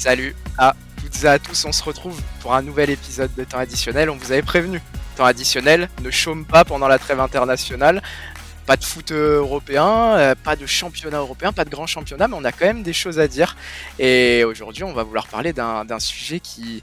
Salut à toutes et à tous, on se retrouve pour un nouvel épisode de Temps Additionnel. On vous avait prévenu. Temps additionnel, ne chôme pas pendant la trêve internationale. Pas de foot européen, euh, pas de championnat européen, pas de grand championnat, mais on a quand même des choses à dire. Et aujourd'hui, on va vouloir parler d'un sujet qui,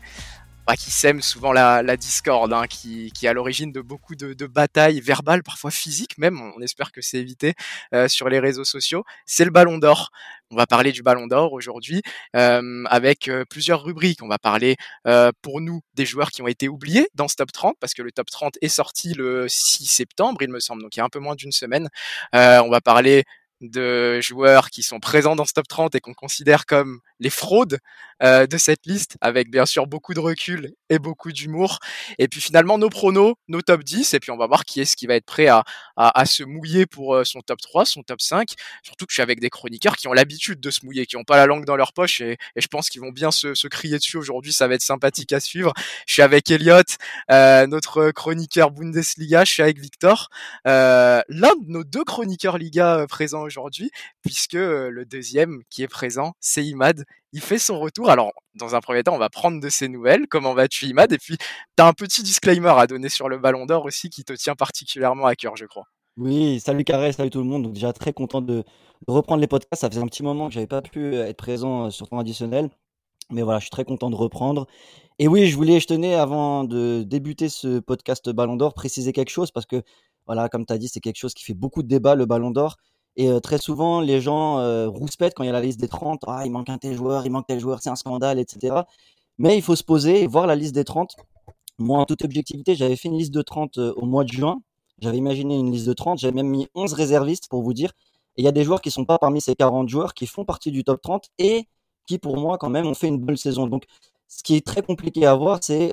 bah, qui sème souvent la, la discorde, hein, qui, qui est à l'origine de beaucoup de, de, batailles verbales, parfois physiques même, on espère que c'est évité euh, sur les réseaux sociaux, c'est le ballon d'or. On va parler du ballon d'or aujourd'hui euh, avec euh, plusieurs rubriques. On va parler euh, pour nous des joueurs qui ont été oubliés dans ce top 30 parce que le top 30 est sorti le 6 septembre, il me semble, donc il y a un peu moins d'une semaine. Euh, on va parler de joueurs qui sont présents dans ce top 30 et qu'on considère comme les fraudes euh, de cette liste, avec bien sûr beaucoup de recul et beaucoup d'humour. Et puis finalement nos pronos, nos top 10, et puis on va voir qui est-ce qui va être prêt à, à, se mouiller pour euh, son top 3, son top 5. Surtout que je suis avec des chroniqueurs qui ont l'habitude de se mouiller, qui n'ont pas la langue dans leur poche, et, je pense qu'ils vont bien se, se crier dessus aujourd'hui, ça va être sympathique à suivre. Je suis avec Elliot, euh, notre chroniqueur Bundesliga, je suis avec Victor, l'un de nos deux chroniqueurs Liga présents aujourd'hui, puisque le deuxième qui est présent, c'est Imad. Il fait son retour. Alors, dans un premier temps, on va prendre de ses nouvelles. Comment vas-tu, Imad? Et puis, tu as un petit disclaimer à donner sur le Ballon d'Or aussi qui te tient particulièrement à cœur, je crois. Oui, salut Carré, salut tout le monde. Donc déjà très content de, de reprendre les podcasts. Ça faisait un petit moment que j'avais pas pu être présent sur ton additionnel. Mais voilà, je suis très content de reprendre. Et oui, je voulais, je tenais avant de débuter ce podcast Ballon d'Or, préciser quelque chose parce que voilà, comme tu as dit, c'est quelque chose qui fait beaucoup de débats, le Ballon d'Or. Et euh, très souvent, les gens euh, rouspètent quand il y a la liste des 30. Ah, il manque un tel joueur, il manque tel joueur, c'est un scandale, etc. Mais il faut se poser voir la liste des 30. Moi, en toute objectivité, j'avais fait une liste de 30 euh, au mois de juin. J'avais imaginé une liste de 30. J'avais même mis 11 réservistes pour vous dire. Et il y a des joueurs qui sont pas parmi ces 40 joueurs qui font partie du top 30 et qui, pour moi, quand même, ont fait une bonne saison. Donc, ce qui est très compliqué à voir, c'est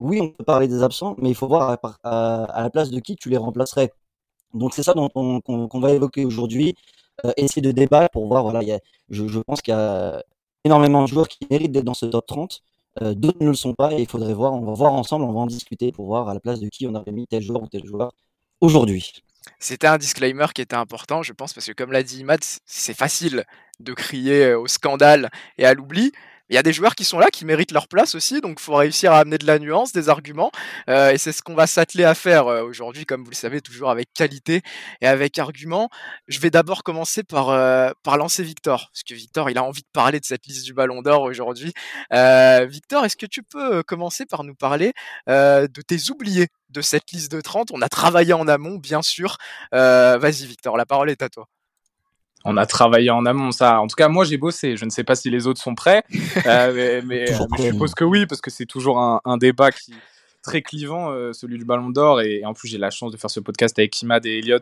oui, on peut parler des absents, mais il faut voir à la place de qui tu les remplacerais. Donc c'est ça qu'on, va évoquer aujourd'hui, euh, essayer de débattre pour voir. Voilà, il y a, je, pense qu'il y a énormément de joueurs qui méritent d'être dans ce top 30. Euh, d'autres ne le sont pas et il faudrait voir. On va voir ensemble, on va en discuter pour voir à la place de qui on aurait mis tel joueur ou tel joueur aujourd'hui. C'était un disclaimer qui était important, je pense, parce que comme l'a dit Imad, c'est facile de crier au scandale et à l'oubli. Il y a des joueurs qui sont là, qui méritent leur place aussi, donc faut réussir à amener de la nuance, des arguments, euh, et c'est ce qu'on va s'atteler à faire euh, aujourd'hui, comme vous le savez, toujours avec qualité et avec argument. Je vais d'abord commencer par, euh, par lancer Victor, parce que Victor, il a envie de parler de cette liste du Ballon d'Or aujourd'hui. Victor, est-ce que tu peux commencer par nous parler de tes oubliés de cette liste de 30 On a travaillé en amont, bien sûr. Vas-y, Victor, la parole est à toi on a travaillé en amont ça. En tout cas, moi j'ai bossé. Je ne sais pas si les autres sont prêts, euh, mais, mais, euh, mais je suppose que oui, parce que c'est toujours un, un, débat qui très clivant, euh, celui du Ballon d'Or. Et, et, en plus, j'ai la chance de faire ce podcast avec Imad et Elliot.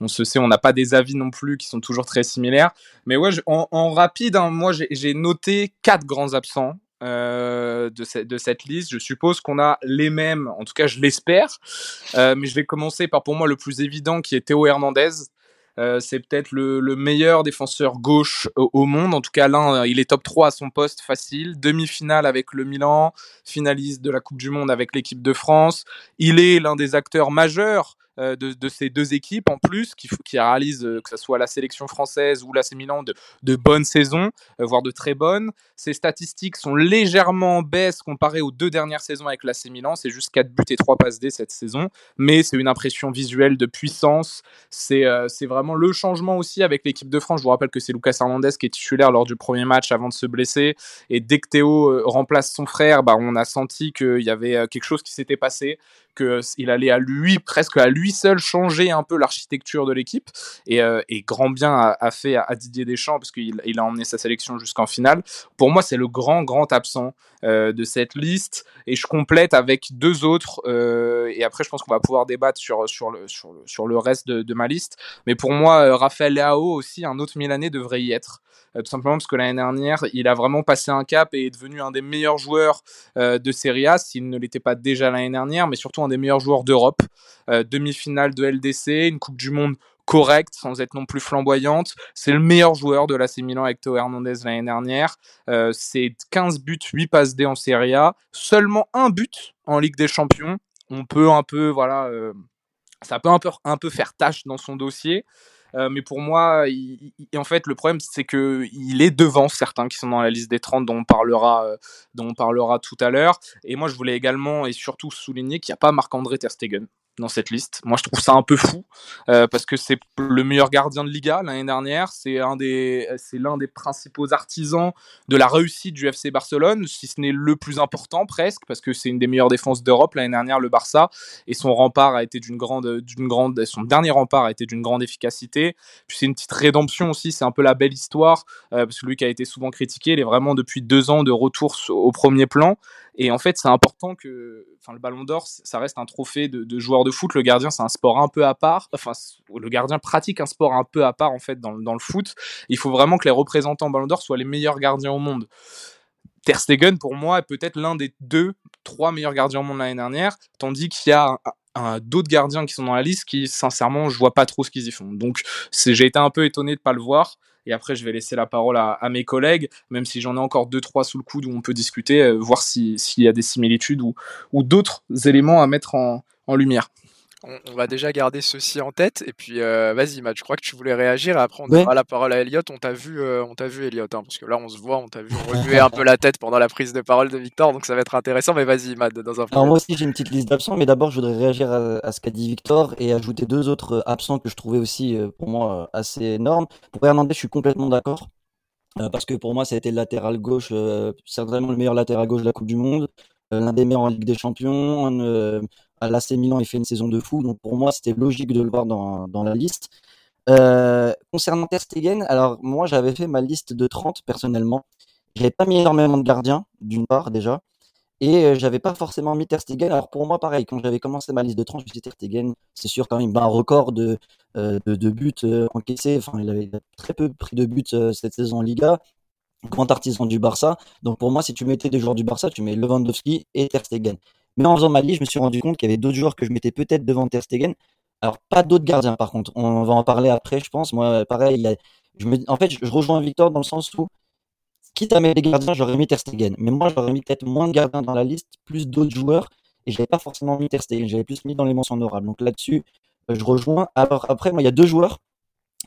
On se sait, on n'a pas des avis non plus qui sont toujours très similaires. Mais ouais, je, en, en, rapide, hein, moi j'ai noté quatre grands absents. Euh, de, ce, de, cette liste. Je suppose qu'on a les mêmes, en tout cas je l'espère, euh, mais je vais commencer par pour moi le plus évident qui est Théo Hernandez. Euh, c'est peut-être le, le, meilleur défenseur gauche au, monde. En tout cas, là, il est top 3 à son poste facile. Demi-finale avec le Milan, finaliste de la Coupe du Monde avec l'équipe de France. Il est l'un des acteurs majeurs euh, de, de, ces deux équipes en plus qui, réalisent euh, que ce soit la sélection française ou l'AC Milan de, bonnes saisons, euh, voire de très bonnes. Ces statistiques sont légèrement en baisse comparées aux deux dernières saisons avec l'AC Milan. C'est juste 4 buts et 3 passes D cette saison, mais c'est une impression visuelle de puissance. C'est euh, vraiment le changement aussi avec l'équipe de France. Je vous rappelle que c'est Lucas Hernandez qui est titulaire lors du premier match avant de se blesser. Et dès que Théo euh, remplace son frère, bah, on a senti qu'il y avait quelque chose qui s'était passé qu'il allait à lui, presque à lui seul, changer un peu l'architecture de l'équipe. Et, euh, grand bien a, fait à, Didier Deschamps, parce qu'il il a emmené sa sélection jusqu'en finale. Pour moi, c'est le grand, grand absent euh, de cette liste. Et je complète avec deux autres. Euh, et après, je pense qu'on va pouvoir débattre sur, sur, le, sur, le, reste de, ma liste. Mais pour moi, euh, Raphaël Leao aussi, un autre Milanais, devrait y être. Euh, tout simplement parce que l'année dernière, il a vraiment passé un cap et est devenu un des meilleurs joueurs euh, de Serie A, s'il ne l'était pas déjà l'année dernière, mais surtout un des meilleurs joueurs d'Europe. Euh, demi-finale de LDC, une Coupe du Monde correcte, sans être non plus flamboyante. C'est le meilleur joueur de l'AC Milan avec Théo Hernandez l'année dernière. Euh, c'est 15 buts, 8 passes D en Serie A. Seulement un but en Ligue des Champions. On peut un peu, voilà, euh, ça peut un peu, un peu faire tâche dans son dossier. Mais pour moi, en fait, le problème, c'est que il est devant certains qui sont dans la liste des 30 dont on parlera, dont on parlera tout à l'heure. Et moi, je voulais également et surtout souligner qu'il n'y a pas Marc-André Terstegen dans cette liste. Moi, je trouve ça un peu fou euh, parce que c'est le meilleur gardien de Liga l'année dernière. C'est un des, c'est l'un des principaux artisans de la réussite du FC Barcelone, si ce n'est le plus important presque, parce que c'est une des meilleures défenses d'Europe l'année dernière, le Barça, et son rempart a été d'une grande, d'une grande, son dernier rempart a été d'une grande efficacité. Puis c'est une petite rédemption aussi. C'est un peu la belle histoire euh, parce que lui qui a été souvent critiqué, il est vraiment depuis deux ans de retour au premier plan. Et en fait, c'est important que, enfin, le Ballon d'Or, ça reste un trophée de, de joueur de foot. Le gardien, c'est un sport un peu à part. Enfin, le gardien pratique un sport un peu à part en fait dans, dans le foot. Il faut vraiment que les représentants Ballon d'Or soient les meilleurs gardiens au monde. Ter Stegen, pour moi, est peut-être l'un des deux, trois meilleurs gardiens au monde l'année dernière, tandis qu'il y a d'autres gardiens qui sont dans la liste qui, sincèrement, je vois pas trop ce qu'ils y font. Donc, j'ai été un peu étonné de pas le voir. Et après, je vais laisser la parole à, mes collègues, même si j'en ai encore deux, trois sous le coude où on peut discuter, euh, voir s'il y a des similitudes ou, ou d'autres éléments à mettre en lumière on, va déjà garder ceci en tête. Et puis, euh, vas-y, Matt, je crois que tu voulais réagir. Et après, on donnera la parole à Elliot. On t'a vu, euh, on t'a vu, Elliot, hein, parce que là, on se voit, on t'a vu remuer un peu la tête pendant la prise de parole de Victor. Donc, ça va être intéressant. Mais vas-y, Matt, dans un Alors, moi aussi, j'ai une petite liste d'absents. Mais d'abord, je voudrais réagir à, ce qu'a dit Victor et ajouter deux autres euh, absents que je trouvais aussi, pour moi, assez énormes. Pour Hernandez, je suis complètement d'accord. parce que pour moi, ça a été le latéral gauche, certainement le meilleur latéral gauche de la Coupe du Monde, l'un des meilleurs en Ligue des Champions, à l'AC Milan, il fait une saison de fou, donc pour moi, c'était logique de le voir dans, la liste. Euh, concernant Ter Stegen, alors moi, j'avais fait ma liste de 30 personnellement. J'avais pas mis énormément de gardiens, d'une part déjà, et euh, j'avais pas forcément mis Ter Stegen. Alors pour moi, pareil, quand j'avais commencé ma liste de 30, je me suis dit Ter c'est sûr quand même un record de, euh, de, de, buts encaissés. Enfin, il avait très peu pris de buts cette saison en Liga grand artisan du Barça. Donc pour moi, si tu mettais des joueurs du Barça, tu mets Lewandowski et Ter Stegen. Mais en faisant ma liste, je me suis rendu compte qu'il y avait d'autres joueurs que je mettais peut-être devant Ter Stegen. Alors, pas d'autres gardiens, par contre. On va en parler après, je pense. Moi, pareil, je me, en fait, je, rejoins Victor dans le sens où, quitte à mettre des gardiens, j'aurais mis Ter Stegen. Mais moi, j'aurais mis peut-être moins de gardiens dans la liste, plus d'autres joueurs. Et je n'avais pas forcément mis Ter Stegen. J'avais plus mis dans les mentions honorables. Donc là-dessus, euh, je rejoins. Alors après, moi, il y a deux joueurs.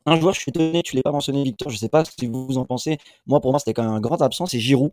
Un joueur, je suis étonné, tu l'as pas mentionné, Victor. Je sais pas que vous en pensez. Moi, pour moi, c'était quand même un grand absent, c'est Giroud.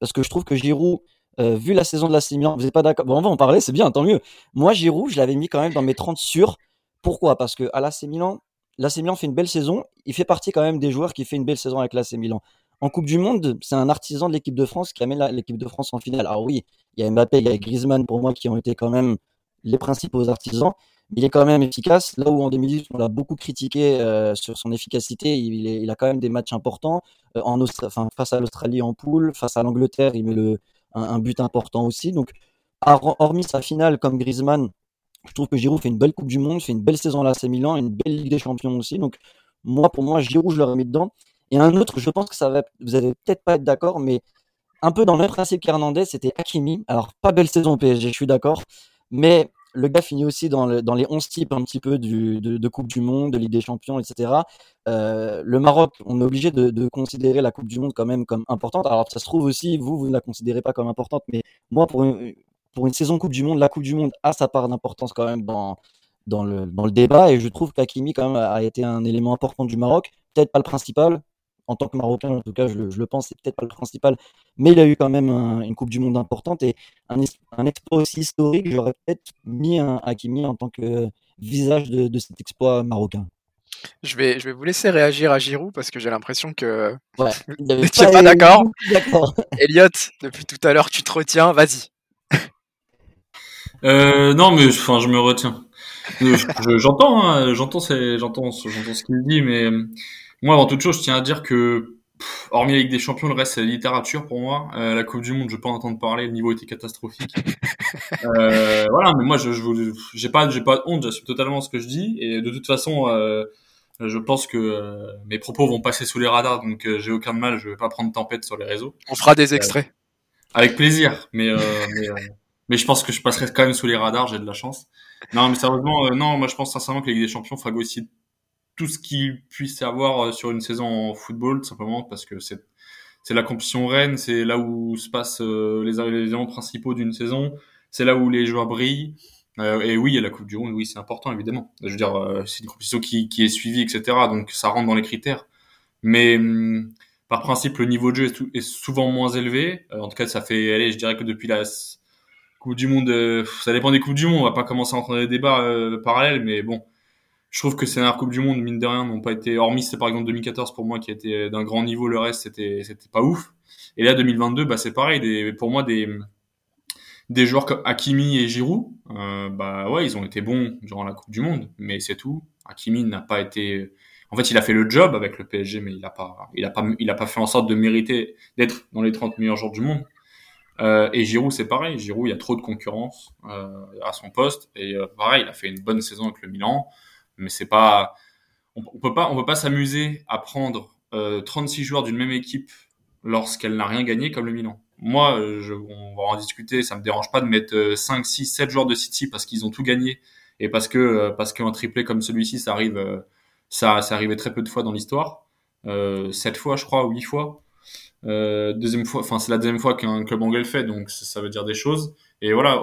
Parce que je trouve que Giroud, euh, vu la saison de la Milan, vous n'êtes pas d'accord Bon, on va en parler, c'est bien, tant mieux. Moi, Giroud, je l'avais mis quand même dans mes 30 sûrs. Pourquoi? Parce que à l'AC Milan, l'AC fait une belle saison. Il fait partie quand même des joueurs qui fait une belle saison avec l'AC Milan. En Coupe du Monde, c'est un artisan de l'équipe de France qui amène l'équipe de France en finale. Alors oui, il y a Mbappé, il y a Griezmann pour moi qui ont été quand même les principaux artisans. Il est quand même efficace. Là où en 2018, on l'a beaucoup critiqué euh, sur son efficacité, il, a quand même des matchs importants. Euh, en face à l'Australie en poule, face à l'Angleterre, il met le, un, but important aussi. Donc, hormis sa finale comme Griezmann, je trouve que Giroud fait une belle Coupe du Monde, fait une belle saison à l'AC Milan, une belle Ligue des Champions aussi. Donc, moi, pour moi, Giroud, je l'aurais mis dedans. Et un autre, je pense que ça va, vous allez peut-être pas être d'accord, mais un peu dans le même principe qu'Hernandez, c'était Hakimi. Alors, pas belle saison PSG, je suis d'accord. Mais le gars finit aussi dans, les 11 types un petit peu de, Coupe du Monde, de Ligue des Champions, etc. Euh, le Maroc, on est obligé de, considérer la Coupe du Monde quand même comme importante. Alors ça se trouve aussi, vous, vous ne la considérez pas comme importante, mais moi, pour une, saison Coupe du Monde, la Coupe du Monde a sa part d'importance quand même dans, dans, le, dans le débat, et je trouve qu'Akimi quand même a été un élément important du Maroc. Peut-être pas le principal, en tant que Marocain, en tout cas, je, le pense, c'est peut-être pas le principal, mais il a eu quand même une Coupe du Monde importante et un, un exploit aussi historique. J'aurais peut-être mis un Hakimi en tant que visage de, cet exploit marocain. Je vais, je vais vous laisser réagir à Giroud parce que j'ai l'impression que ouais, tu n'es pas d'accord. Elliot, depuis tout à l'heure, tu te retiens, vas-y. Euh, non, mais enfin, je me retiens. J'entends, hein, j'entends, j'entends, j'entends ce qu'il dit, mais moi, avant toute chose, je tiens à dire que, hormis la Ligue des Champions, le reste, c'est la littérature pour moi. Euh, la Coupe du Monde, je peux pas entendre parler, le niveau était catastrophique. euh, voilà, mais moi, je, je j'ai pas, j'ai pas de honte, j'assume totalement ce que je dis. Et de toute façon, euh, je pense que euh, mes propos vont passer sous les radars, donc euh, j'ai aucun mal, je vais pas prendre tempête sur les réseaux. On fera des extraits. avec plaisir, mais, mais, mais, je pense que je passerai quand même sous les radars, j'ai de la chance. Non, mais sérieusement, non, moi je pense sincèrement que la Ligue des Champions phagocyte tout ce qu'il puisse avoir euh, sur une saison en football, simplement parce que c'est c'est la compétition reine, c'est là où se passent euh, les, événements principaux d'une saison, c'est là où les joueurs brillent. et oui, a la Coupe du Monde, oui, c'est important, évidemment. Je veux dire, c'est une compétition qui, qui est suivie, etc. Donc ça rentre dans les critères. Mais hum, par principe, le niveau de jeu est, souvent moins élevé. en tout cas, ça fait, allez, je dirais que depuis la Coupe du Monde, ça dépend des Coupes du Monde. On va pas commencer à entrer dans des débats parallèles, mais bon, je trouve que ces dernières Coupes du Monde, mine de rien, n'ont pas été, hormis c'est par exemple 2014 pour moi qui a été d'un grand niveau, le reste c'était c'était pas ouf. Et là 2022, bah c'est pareil, des, pour moi des des joueurs comme Hakimi et Giroud, euh, bah ouais, ils ont été bons durant la Coupe du Monde, mais c'est tout. Hakimi n'a pas été, en fait, il a fait le job avec le PSG, mais il a pas, il a pas, il a pas fait en sorte de mériter d'être dans les 30 meilleurs joueurs du monde. Euh, et Giroud, c'est pareil. Giroud, il y a trop de concurrence euh, à son poste. Et euh, pareil, il a fait une bonne saison avec le Milan mais c'est pas, on, peut pas, on peut pas s'amuser à prendre 36 euh, joueurs d'une même équipe lorsqu'elle n'a rien gagné comme le Milan. Moi, euh, on va en discuter, ça me dérange pas de mettre 5, 6, 7 joueurs de City parce qu'ils ont tout gagné et parce que euh, parce qu'un triplé comme celui-ci, ça arrive, ça, ça arrivait très peu de fois dans l'histoire, euh, 7 fois, je crois, ou 8 fois. Deuxième fois, enfin c'est la deuxième fois qu'un club anglais le fait, donc ça, veut dire des choses. Et voilà,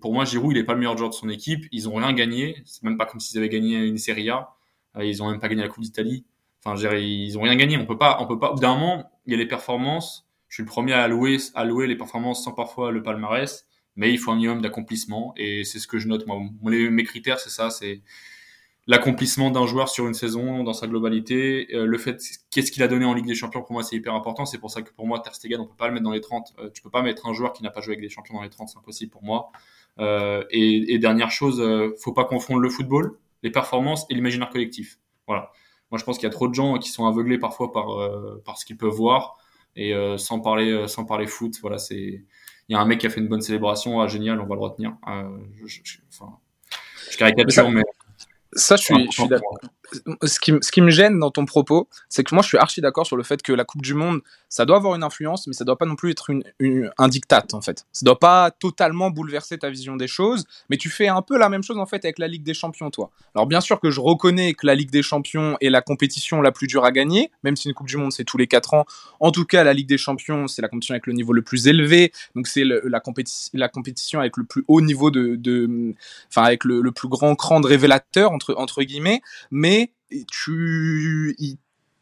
pour moi, Giroud, il est pas le meilleur joueur de son équipe. Ils ont rien gagné. C'est même pas comme s'ils avaient gagné une Serie A. Euh, ils ont même pas gagné la Coupe d'Italie. Enfin, je ils ont rien gagné. On peut pas, on peut pas. D'un moment, il y a les performances. Je suis le premier à louer, à louer les performances sans parfois le palmarès. Mais il faut un minimum d'accomplissement. Et c'est ce que je note, moi. Mes critères, c'est ça. C'est, l'accomplissement d'un joueur sur une saison dans sa globalité, euh, le fait qu'est-ce qu'il a donné en Ligue des Champions pour moi c'est hyper important, c'est pour ça que pour moi Ter Stegen on peut pas le mettre dans les 30, euh, tu peux pas mettre un joueur qui n'a pas joué avec des champions dans les 30, c'est impossible pour moi. Euh, et, et, dernière chose, euh, faut pas confondre le football, les performances et l'imaginaire collectif. Voilà. Moi je pense qu'il y a trop de gens qui sont aveuglés parfois par par ce qu'ils peuvent voir et sans parler sans parler foot, voilà, c'est il y a un mec qui a fait une bonne célébration, ah, génial, on va le retenir. je, je, enfin, je caricature mais ça, je suis, suis d'accord. Ce qui, me gêne dans ton propos, c'est que moi, je suis archi d'accord sur le fait que la Coupe du Monde, ça doit avoir une influence, mais ça doit pas non plus être un diktat, en fait. Ça doit pas totalement bouleverser ta vision des choses, mais tu fais un peu la même chose, en fait, avec la Ligue des Champions, toi. Alors, bien sûr que je reconnais que la Ligue des Champions est la compétition la plus dure à gagner, même si une Coupe du Monde, c'est tous les 4 ans. En tout cas, la Ligue des Champions, c'est la compétition avec le niveau le plus élevé, donc c'est la, compétition, avec le plus haut niveau de, enfin, avec le, le plus grand cran de révélateur, entre, entre guillemets, mais tu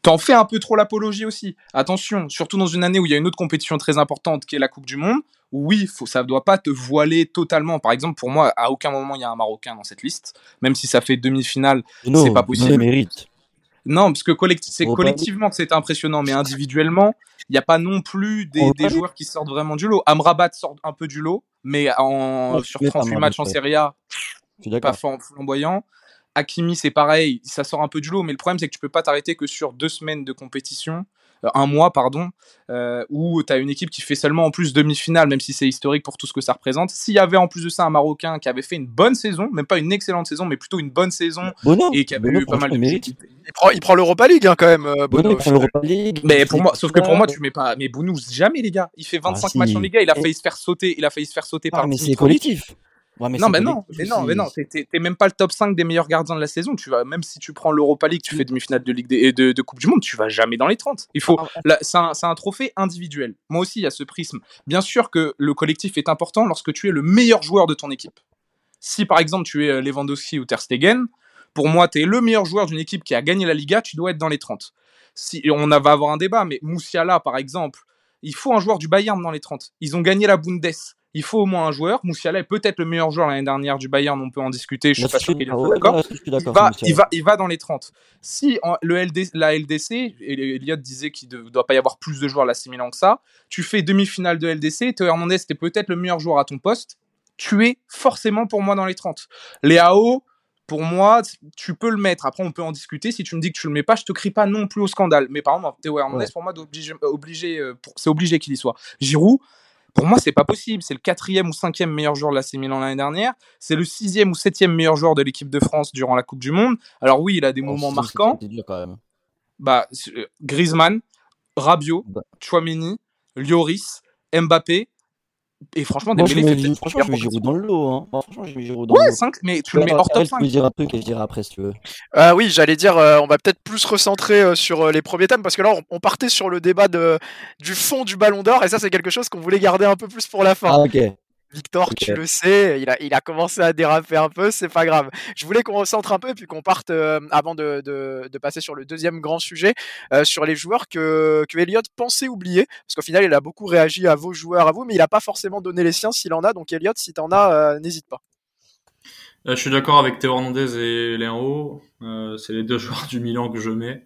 t'en fais un peu trop l'apologie aussi. Attention, surtout dans une année où il y a une autre compétition très importante qui est la Coupe du Monde. oui, faut, ça ne doit pas te voiler totalement. Par exemple, pour moi, à aucun moment il y a un Marocain dans cette liste, même si ça fait demi-finale, c'est pas possible. mérite. Non, parce que c'est collectivement que c'est impressionnant, mais individuellement, il n'y a pas non plus des, joueurs qui sortent vraiment du lot. Amrabat sort un peu du lot, mais en, sur 38 matchs en Serie A, pas flamboyant. Hakimi, c'est pareil, ça sort un peu du lot, mais le problème, c'est que tu peux pas t'arrêter que sur deux semaines de compétition, euh, un mois, pardon, euh, où tu as une équipe qui fait seulement en plus demi-finale, même si c'est historique pour tout ce que ça représente. S'il y avait en plus de ça un Marocain qui avait fait une bonne saison, même pas une excellente saison, mais plutôt une bonne saison, et qui avait eu pas mal de il prend, il prend l'Europa League hein, quand même. Euh, Bono, il prend l'Europa League. Mais pour moi, sauf que pour moi, tu mets pas. Mais Bono, jamais les gars. Il fait 25 ah, matchs en Liga, il a failli se faire sauter, il a failli se faire sauter ah, par. Mais c'est collectif non, mais non, mais non, mais non, t'es même pas le top 5 des meilleurs gardiens de la saison. Tu vas, même si tu prends l'Europa League, tu fais demi-finale de Ligue des, de, de, Coupe du Monde, tu vas jamais dans les 30. Il faut, ah, c'est un, un, trophée individuel. Moi aussi, il y a ce prisme. Bien sûr que le collectif est important lorsque tu es le meilleur joueur de ton équipe. Si par exemple tu es euh, Lewandowski ou Ter Stegen, pour moi, tu es le meilleur joueur d'une équipe qui a gagné la Liga, tu dois être dans les 30. Si, on va avoir un débat, mais Moussiala, par exemple, il faut un joueur du Bayern dans les 30. Ils ont gagné la Bundes il faut au moins un joueur. Moussiala est peut-être le meilleur joueur l'année dernière du Bayern, on peut en discuter, je suis pas sûr qu'il est d'accord. Il va, il, va, dans les 30. Si le LD, la LDC, et Elliot disait qu'il ne doit pas y avoir plus de joueurs à Milan que ça, tu fais demi-finale de LDC, Théo Hernandez était peut-être le meilleur joueur à ton poste, tu es forcément pour moi dans les 30. Les AO, pour moi, tu peux le mettre. Après, on peut en discuter. Si tu me dis que tu le mets pas, je te crie pas non plus au scandale. Mais par exemple, Théo Hernandez, pour moi, obligé, euh, c'est obligé qu'il y soit. Giroud, pour moi, c'est pas possible. C'est le quatrième ou cinquième meilleur joueur de l'AC Milan l'année dernière. C'est le sixième ou septième meilleur joueur de l'équipe de France durant la Coupe du Monde. Alors oui, il a des oh, moments marquants. Bah, euh, Griezmann, Rabiot, bah. Chouameni, Lloris, Mbappé, et franchement, Dembélé fait peut-être Franchement, je mets Giroud dans le lot. Hein. franchement, je mets Giroud dans ouais, le lot. 5, mais tu le mets hors top 5. Je peux dire un truc et je dirai après si tu veux. Euh, oui, j'allais dire, euh, on va peut-être plus recentrer euh, sur euh, les premiers thèmes parce que là, on, on, partait sur le débat de, du fond du ballon d'or et ça, c'est quelque chose qu'on voulait garder un peu plus pour la fin. Ah, ok. Victor, tu le sais, il a, il a commencé à déraper un peu, c'est pas grave. Je voulais qu'on recentre un peu et puis qu'on parte euh, avant de, de, de, passer sur le deuxième grand sujet, euh, sur les joueurs que, que Elliot pensait oublier, parce qu'au final, il a beaucoup réagi à vos joueurs, à vous, mais il a pas forcément donné les siens s'il en a. Donc Elliot, si t'en as, euh, n'hésite pas. je suis d'accord avec Théo Hernandez et Léo. c'est les deux joueurs du Milan que je mets.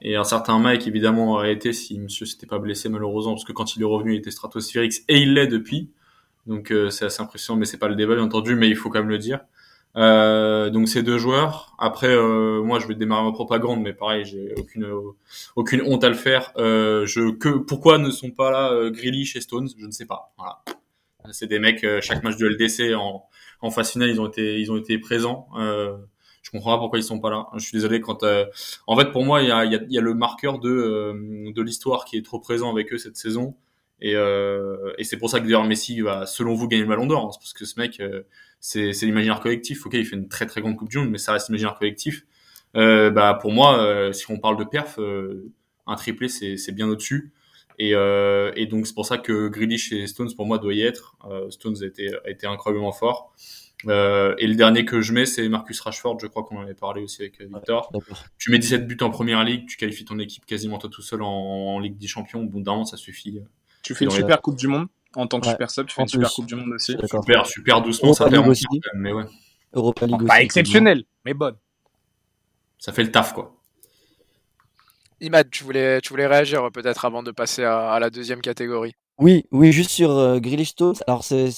Et un certain Mike, évidemment, aurait été si monsieur s'était pas blessé malheureusement, parce que quand il est revenu, il était stratosphérique, et il l'est depuis. Donc euh, c'est assez impressionnant, mais c'est pas le débat bien entendu, mais il faut quand même le dire. Euh, donc ces deux joueurs. Après, euh, moi, je vais démarrer ma propagande, mais pareil, j'ai aucune aucune honte à le faire. Euh, je que pourquoi ne sont pas là euh, Grealish et Stones? Je ne sais pas. Voilà. C'est des mecs. chaque match de LDC en en phase finale, ils ont été ils ont été présents. je comprends pas pourquoi ils sont pas là. Je suis désolé quand. en fait, pour moi, il y a y y a le marqueur de de l'histoire qui est trop présent avec eux cette saison. Et, euh, et c'est pour ça que d'ailleurs Messi va, selon vous, gagner le Ballon d'Or. Hein. C'est parce que ce mec, euh, c'est, c'est l'imaginaire collectif. Ok, il fait une très très grande Coupe du Monde, mais ça reste l'imaginaire collectif. Euh, bah pour moi, euh, si on parle de perf, euh, un triplé c'est, c'est bien au-dessus. Et, et donc c'est pour ça que Grealish et Stones pour moi doit y être. Stones a été, a été incroyablement fort. Euh, et le dernier que je mets, c'est Marcus Rashford. Je crois qu'on en avait parlé aussi avec Victor. tu mets 17 buts en première ligue, tu qualifies ton équipe quasiment toi tout seul en, en Ligue des Champions. Bon, d'un ça suffit. Tu fais une super Coupe du Monde en tant que super sub, tu fais une super Coupe du Monde aussi. Super, super doucement, ça fait aussi. mais ouais. Europa League Pas exceptionnel, mais bonne. Ça fait le taf, quoi. Imad, tu voulais, tu voulais réagir peut-être avant de passer à, la deuxième catégorie. Oui, oui, juste sur euh, Grealish Alors, c'est,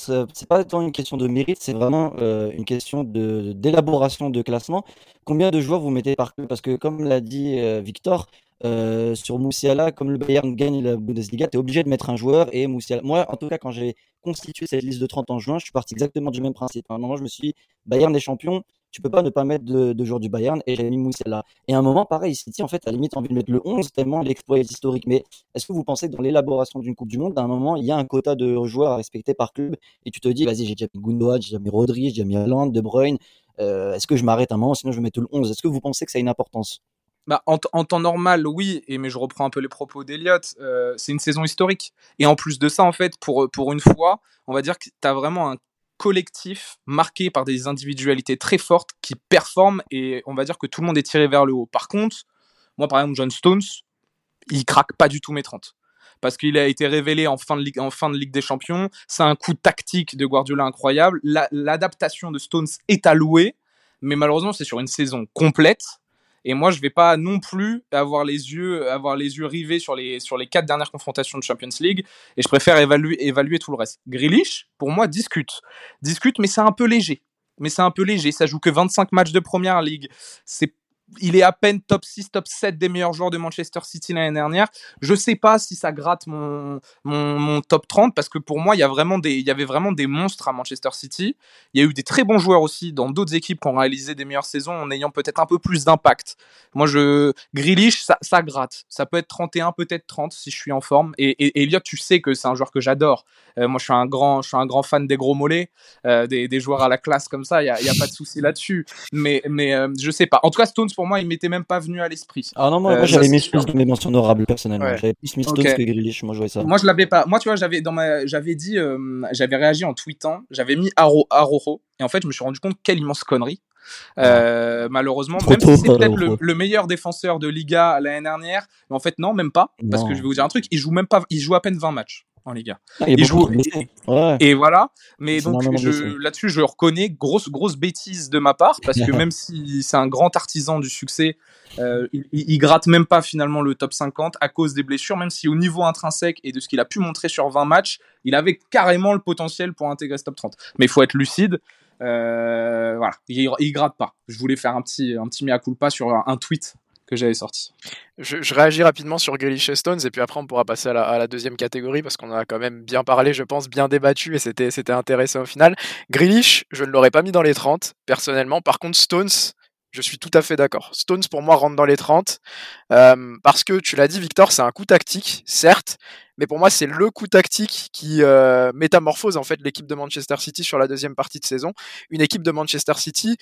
pas tant une question de mérite, c'est vraiment euh, une question de, d'élaboration de classement. Combien de joueurs vous mettez par club? Parce que, comme l'a dit euh, Victor, euh, sur Moussiala, comme le Bayern gagne la Bundesliga, tu es obligé de mettre un joueur et Moussiala. Moi, en tout cas, quand j'ai constitué cette liste de 30 en juin, je suis parti exactement du même principe. À un moment, je me suis dit, Bayern des champions, tu peux pas ne pas mettre de, de du Bayern et j'ai mis Moussiala. Et à un moment, pareil, City, en fait, à la limite, envie de mettre le 11 tellement l'exploit est historique. Mais est-ce que vous pensez que dans l'élaboration d'une Coupe du Monde, à un moment, il y a un quota de joueurs à respecter par club et tu te dis, vas-y, j'ai déjà mis Gundogan, j'ai déjà mis Rodri, j'ai déjà mis Haaland, De Bruyne, euh, est-ce que je m'arrête un moment, sinon je vais mettre le 11 Est-ce que vous pensez que ça a une importance? Bah, en, temps normal, oui, mais je reprends un peu les propos d'Eliott, euh, c'est une saison historique. Et en plus de ça, en fait, pour, pour une fois, on va dire que tu as vraiment un collectif marqué par des individualités très fortes qui performent et on va dire que tout le monde est tiré vers le haut. Par contre, moi, par exemple, John Stones, il craque pas du tout mes 30 parce qu'il a été révélé en fin de Ligue, en fin de Ligue des Champions. C'est un coup tactique de Guardiola incroyable. L'adaptation de Stones est louer, mais malheureusement, c'est sur une saison complète. Et moi, je vais pas non plus avoir les yeux, avoir les yeux rivés sur les, sur les quatre dernières confrontations de Champions League. Et je préfère évaluer, évaluer tout le reste. Grealish, pour moi, discute. Discute, mais c'est un peu léger. Mais c'est un peu léger. Ça joue que 25 matchs de première ligue. C'est il est à peine top 6, top 7 des meilleurs joueurs de Manchester City l'année dernière. Je sais pas si ça gratte mon, mon, top 30 parce que pour moi, il y, a vraiment des, il y avait vraiment des monstres à Manchester City. Il y a eu des très bons joueurs aussi dans d'autres équipes qui ont réalisé des meilleures saisons en ayant peut-être un peu plus d'impact. Moi, je, Grealish, ça, gratte. Ça peut être 31, peut-être 30 si je suis en forme. Et, et, Elliot, tu sais que c'est un joueur que j'adore. Euh, moi, je suis un grand, je suis un grand fan des gros mollets, euh, des, des, joueurs à la classe comme ça. Il y a, y a, pas de souci là-dessus. Mais, mais euh, je sais pas. En tout cas, Stones, pour moi, il m'était même pas venu à l'esprit. Ah non, moi, moi j'avais mis Smith dans mes mentions honorables personnellement. J'avais plus Smith Stones que Grealish, moi je voyais ça. Moi je l'avais pas. Moi tu vois, j'avais dans ma j'avais dit euh, j'avais réagi en tweetant, j'avais mis Aro Arojo et en fait, je me suis rendu compte quelle immense connerie. Euh, malheureusement, même si c'est peut-être le, le, meilleur défenseur de Liga l'année dernière, mais en fait non, même pas, parce que je vais vous dire un truc, il joue même pas, il joue à peine 20 matchs en Liga. Ah, il joue, et, ouais. et, voilà. Mais donc là-dessus, je reconnais grosse grosse bêtise de ma part parce que même si c'est un grand artisan du succès, euh, il, il, gratte même pas finalement le top 50 à cause des blessures. Même si au niveau intrinsèque et de ce qu'il a pu montrer sur 20 matchs, il avait carrément le potentiel pour intégrer ce top 30. Mais il faut être lucide. Euh, voilà, il, il, gratte pas. Je voulais faire un petit un petit mea culpa sur un tweet que j'avais sorti. Je, réagis rapidement sur Grealish Stones et puis après on pourra passer à la, à la deuxième catégorie parce qu'on a quand même bien parlé, je pense, bien débattu et c'était, c'était intéressant au final. Grealish, je ne l'aurais pas mis dans les 30 personnellement. Par contre, Stones, je suis tout à fait d'accord. Stones pour moi rentre dans les 30 euh, parce que tu l'as dit Victor, c'est un coup tactique, certes, mais pour moi c'est le coup tactique qui euh, métamorphose en fait l'équipe de Manchester City sur la deuxième partie de saison. Une équipe de Manchester City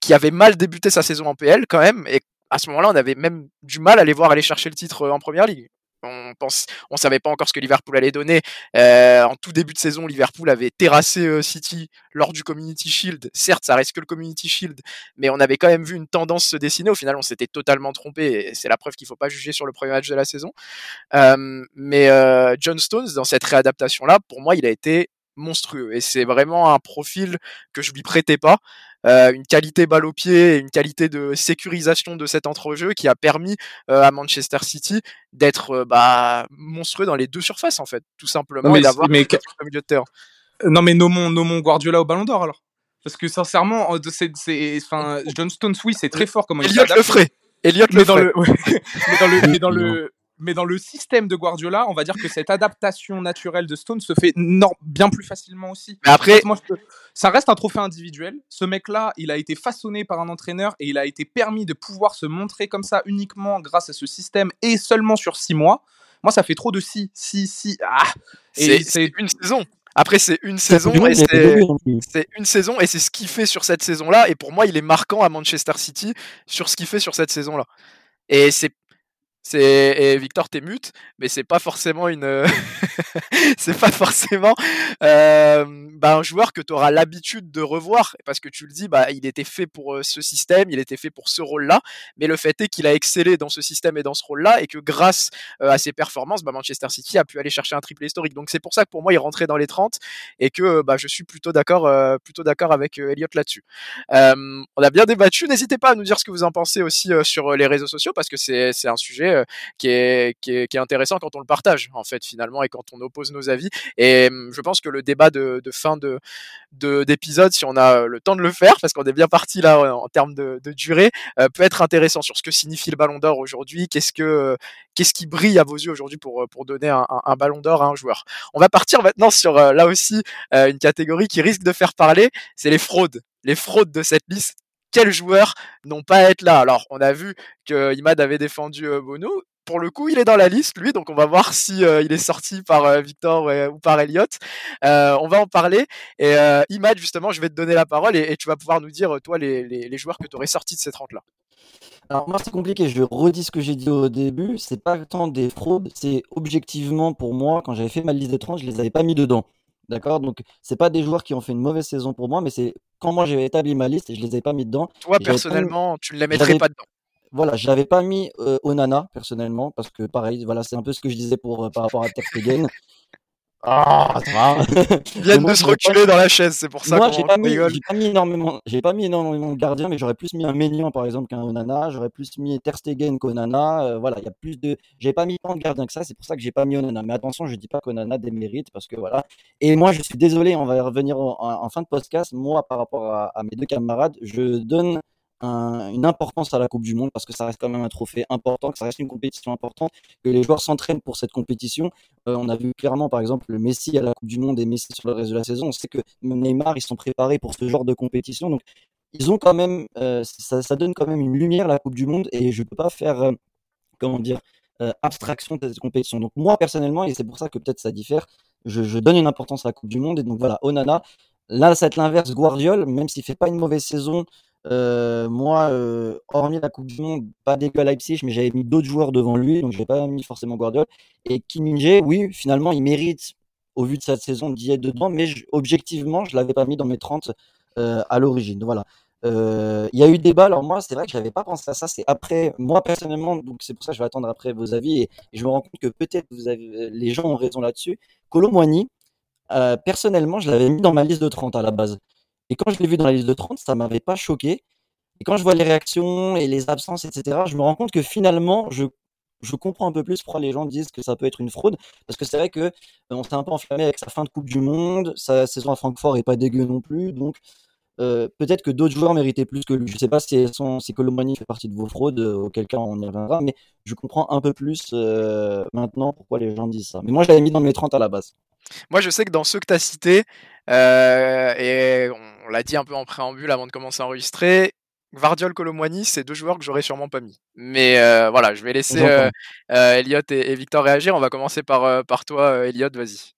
qui avait mal débuté sa saison en PL quand même et à ce moment-là, on avait même du mal à les voir aller chercher le titre euh, en première ligue. on pense, on savait pas encore ce que Liverpool allait donner. Euh, en tout début de saison, Liverpool avait terrassé euh, City lors du Community Shield. Certes, ça reste que le Community Shield, mais on avait quand même vu une tendance se dessiner. Au final, on s'était totalement trompé. C'est la preuve qu'il faut pas juger sur le premier match de la saison. Euh, mais John Stones, dans cette réadaptation-là, pour moi, il a été monstrueux. Et c'est vraiment un profil que je lui prêtais pas. Euh, une qualité balle au pied, une qualité de sécurisation de cet entrejeu qui a permis euh, à Manchester City d'être euh, bah, monstrueux dans les deux surfaces en fait, tout simplement, mais, d'avoir mais, milieu de terrain. Non mais nommons, nommons Guardiola au Ballon d'Or alors. Parce que sincèrement, c'est, enfin, John Stones, oui, c'est très fort comme Elliot le ferait. Elliot le dans le, mais dans le, mais dans le, mais dans le système de Guardiola, on va dire que cette adaptation naturelle de Stone se fait bien plus facilement aussi. Mais après, ça reste un trophée individuel. Ce mec-là, il a été façonné par un entraîneur et il a été permis de pouvoir se montrer comme ça uniquement grâce à ce système et seulement sur six mois. Moi, ça fait trop de six, six, six. Ah c'est une saison. Après, c'est une saison et c'est une saison et c'est ce qu'il fait sur cette saison-là. Et pour moi, il est marquant à Manchester City sur ce qu'il fait sur cette saison-là. Et c'est c'est et Victor t'es mute, mais c'est pas forcément une, c'est pas forcément euh, bah, un joueur que tu auras l'habitude de revoir parce que tu le dis, bah il était fait pour euh, ce système, il était fait pour ce rôle-là, mais le fait est qu'il a excellé dans ce système et dans ce rôle-là et que grâce euh, à ses performances, bah, Manchester City a pu aller chercher un triple historique. Donc c'est pour ça que pour moi il rentrait dans les 30 et que bah je suis plutôt d'accord, plutôt d'accord avec Elliot là-dessus. on a bien débattu, n'hésitez pas à nous dire ce que vous en pensez aussi sur les réseaux sociaux parce que c'est c'est un sujet euh, qui, est, intéressant quand on le partage, en fait, finalement, et quand on oppose nos avis. Et hum, je pense que le débat de, de fin de d'épisode, si on a le temps de le faire, parce qu'on est bien parti là en termes de, de durée, euh, peut être intéressant sur ce que signifie le Ballon d'Or aujourd'hui, qu'est-ce que qu'est-ce qui brille à vos yeux aujourd'hui pour pour donner un, un, Ballon d'Or à un joueur. On va partir maintenant sur euh, là aussi une catégorie qui risque de faire parler, c'est les fraudes les fraudes de cette liste quels joueurs n'ont pas à être là Alors, on a vu que Imad avait défendu euh, Bono. Pour le coup, il est dans la liste, lui, donc on va voir si euh, il est sorti par euh, Victor ou par Elliot. on va en parler. Et Imad, justement, je vais te donner la parole et, tu vas pouvoir nous dire, toi, les, joueurs que tu aurais sortis de ces 30-là. Alors moi c'est compliqué, je redis ce que j'ai dit au début, c'est pas tant des fraudes, c'est objectivement pour moi, quand j'avais fait ma liste des 30, je les avais pas mis dedans. D'accord? Donc, c'est pas des joueurs qui ont fait une mauvaise saison pour moi, mais c'est quand moi j'ai établi ma liste et je les ai pas mis dedans. Toi, personnellement, tu ne les mettrais pas dedans. Voilà, je n'avais pas mis euh, Onana personnellement parce que pareil, voilà, c'est un peu ce que je disais pour euh, par rapport à Ter Stegen. Ah, Ils viennent de se reculer dans la chaise, c'est pour ça Moi, j'ai pas, mis, pas mis énormément, j'ai pas mis énormément de gardiens, mais j'aurais plus mis un Ménian par exemple qu'un Onana, j'aurais plus mis Ter Stegen qu'Onana. Euh, voilà, il y a plus de, j'ai pas mis tant de gardiens que ça, c'est pour ça que j'ai pas mis Onana. Mais attention, je dis pas qu'Onana démérite parce que voilà. Et moi, je suis désolé, on va revenir en, fin de podcast. Moi, par rapport à, à mes deux camarades, je donne une importance à la Coupe du Monde parce que ça reste quand même un trophée important, que ça reste une compétition importante, que les joueurs s'entraînent pour cette compétition. Euh, on a vu clairement, par exemple, le Messi à la Coupe du Monde et Messi sur le reste de la saison. On sait que Neymar, ils sont préparés pour ce genre de compétition. Donc, ils ont quand même, euh, ça, ça, donne quand même une lumière la Coupe du Monde et je peux pas faire, euh, comment dire, abstraction de cette compétition. Donc, moi, personnellement, et c'est pour ça que peut-être ça diffère, je, donne une importance à la Coupe du Monde. Et donc, voilà, Onana, là, c'est l'inverse, Guardiol, même s'il fait pas une mauvaise saison, euh, moi, euh, hormis la Coupe du Monde, pas dégueu à Leipzig, mais j'avais mis d'autres joueurs devant lui, donc je n'ai pas mis forcément Guardiola. Et Kim min oui, finalement, il mérite, au vu de cette saison, d'y être dedans, mais objectivement, je l'avais pas mis dans mes 30 euh, à l'origine. Voilà. Il y a eu débat, alors moi, c'est vrai que je n'avais pas pensé à ça. C'est après, moi personnellement, donc c'est pour ça que je vais attendre après vos avis, et, je me rends compte que peut-être les gens ont raison là-dessus. Colomboigny, personnellement, je l'avais mis dans ma liste de 30 à la base. Et quand je l'ai vu dans la liste de 30, ça m'avait pas choqué. Et quand je vois les réactions et les absences, etc., je me rends compte que finalement, je, je comprends un peu plus pourquoi les gens disent que ça peut être une fraude. Parce que c'est vrai que euh, on s'est un peu enflammé avec sa fin de Coupe du Monde, sa saison à Francfort est pas dégueu non plus. Donc, euh, peut-être que d'autres joueurs méritaient plus que lui. Je sais pas si, son, si Colomani fait partie de vos fraudes, euh, auquel cas on y reviendra, mais je comprends un peu plus maintenant pourquoi les gens disent ça. Mais moi, je l'avais mis dans mes 30 à la base. Moi, je sais que dans ceux que tu as cités, et on on l'a dit un peu en préambule avant de commencer à enregistrer, Vardiol Colomwani, c'est deux joueurs que j'aurais sûrement pas mis. Mais euh, voilà, je vais laisser euh, euh, Elliot et, Victor réagir. On va commencer par, par toi, Elliot, vas-y.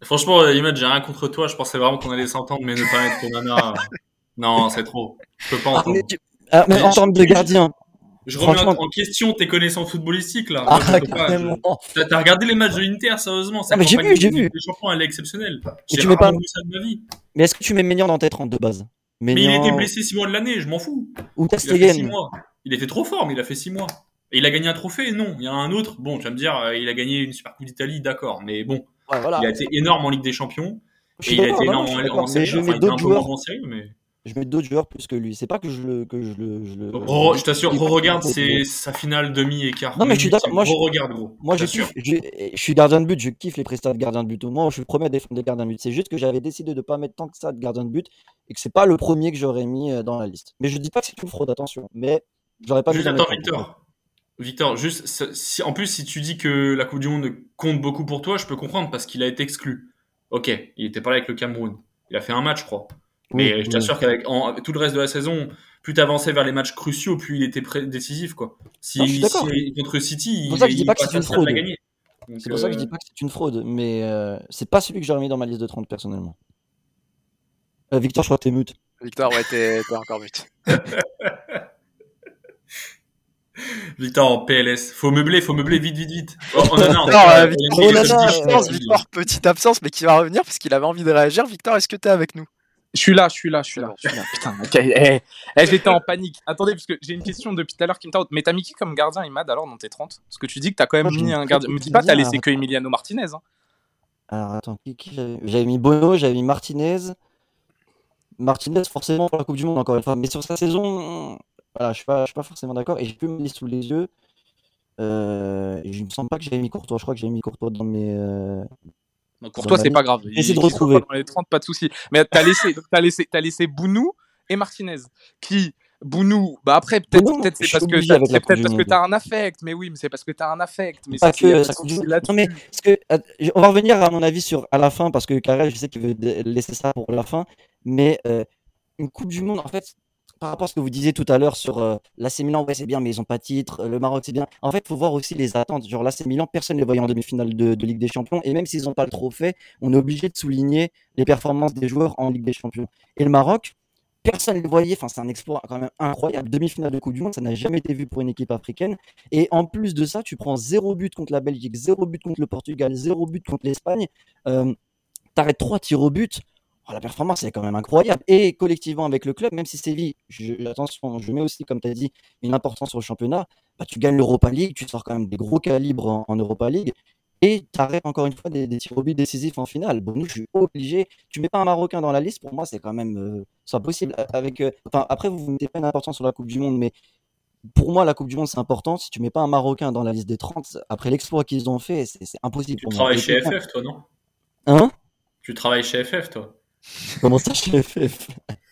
franchement, Imad, j'ai rien contre toi. Je pensais vraiment qu'on allait s'entendre, mais ne pas mettre Nana. non, c'est trop. Je peux pas ah, entendre. Ah, mais, en termes de gardien, Je remets en question tes connaissances footballistiques là. Ah, T'as regardé les matchs de l'Inter sérieusement ah, mais j'ai vu, j'ai vu. Les champions, elle est exceptionnelle. mets pas... ça de ma vie. Mais est-ce que tu mets Ménian dans tes 30 de base? Mais il était blessé 6 mois de l'année, je m'en fous. Ou Testegen. Il était trop fort, mais il a fait 6 mois. Et il a gagné un trophée Non, il y a un autre. Bon, tu vas me dire, euh, il a gagné une Super Coupe d'Italie, d'accord. Mais bon, il a été énorme en Ligue des Champions. Et il a été énorme en, série. Je mets d'autres joueurs. En série, mais je mets d'autres joueurs plus que lui. C'est pas que je le, que je le, je, le, oh, je t'assure, regarde c'est sa finale demi écart. Non mais je suis d'accord. Moi, je regarde gros. Moi, je, kiffe, je, je, suis gardien de but. Je kiffe les prestats de gardien de but. Moi, je suis le premier à défendre des gardiens de but. C'est juste que j'avais décidé de pas mettre tant que ça de gardien de but et que c'est pas le premier que j'aurais mis euh, dans la liste. Mais je dis pas que c'est une fraude, attention. Mais j'aurais pas. Juste attends, Victor. Victor, juste si, en plus si tu dis que la Coupe du Monde compte beaucoup pour toi, je peux comprendre parce qu'il a été exclu. Ok, il était pas là avec le Cameroun. Il a fait un match, je crois. Mais je t'assure qu'avec tout le reste de la saison, plus t'avançais vers les matchs cruciaux, plus il était décisif, quoi. Si, contre City, il, il, pas que c'est une fraude. C'est pour ça que je dis euh, pas que c'est une fraude, mais euh, c'est pas celui que j'aurais mis dans ma liste de 30 personnellement. Euh, Victor, je crois que t'es mute. Victor, ouais, t'es encore mute. Victor en PLS. Faut meubler, faut meubler vite, vite, vite. Oh, on a, non, Victor, Victor, petite absence, mais qui va revenir parce qu'il avait envie de réagir. Victor, est-ce que t'es avec nous? Je suis là, je suis là, je suis là. Putain, ok. Eh, eh, j'étais en panique. Attendez, parce que j'ai une question depuis tout à l'heure qui me tarde. Mais t'as mis qui comme gardien, Imad, alors, dans tes 30 Parce que tu dis que t'as quand même mis un gardien. Me dis pas, t'as laissé que Emiliano Martinez. Hein. Alors, attends, qui, j'avais mis? Bono, j'avais mis Martinez. Martinez, forcément, pour la Coupe du Monde, encore une fois. Mais sur sa saison, voilà, je suis pas, je suis pas forcément d'accord. Et j'ai plus liste sous les yeux. Euh, je me sens pas que j'avais mis Courtois. Je crois que j'avais mis Courtois dans mes, euh, donc pour toi, c'est pas grave. Essaye de retrouver. Dans les 30, pas de souci. Mais t'as laissé, t'as laissé, t'as laissé Bounou et Martinez, qui Bounou, bah après peut-être peut-être c'est parce que c'est peut-être parce que t'as un affect, mais oui, mais c'est parce que t'as un affect. Mais pas que ça Non mais parce que euh, on va revenir à mon avis sur à la fin parce que Karel, je sais qu'il veut laisser ça pour la fin, mais euh, une Coupe du Monde en fait par rapport à ce que vous disiez tout à l'heure sur euh, l'AC ouais, c'est bien, mais ils n'ont pas de titre. Le Maroc, c'est bien. En fait, il faut voir aussi les attentes. Genre, l'AC Milan, personne ne les voyait en demi-finale de, Ligue des Champions. Et même s'ils n'ont pas le trophée, on est obligé de souligner les performances des joueurs en Ligue des Champions. Et le Maroc, personne ne le voyait. Enfin, c'est un exploit quand même incroyable. Demi-finale de Coupe du Monde, ça n'a jamais été vu pour une équipe africaine. Et en plus de ça, tu prends zéro but contre la Belgique, zéro but contre le Portugal, zéro but contre l'Espagne. Euh, T'arrêtes trois tirs au but. Oh, la performance est quand même incroyable. Et collectivement avec le club, même si Séville, je, attention, je mets aussi, comme tu as dit, une importance sur le championnat, bah, tu gagnes l'Europa League, tu sors quand même des gros calibres en, Europa League, et tu arrêtes encore une fois des, des tirs au but décisifs en finale. Bon, nous, je suis obligé. Tu mets pas un Marocain dans la liste, pour moi, c'est quand même euh, possible. Avec, euh, enfin, après, vous ne mettez pas une importance sur la Coupe du Monde, mais pour moi, la Coupe du Monde, c'est important. Si tu mets pas un Marocain dans la liste des 30, après l'exploit qu'ils ont fait, c'est impossible. Tu travailles chez FF, toi, non? Hein? Tu travailles chez FF, toi Comment ça chez FF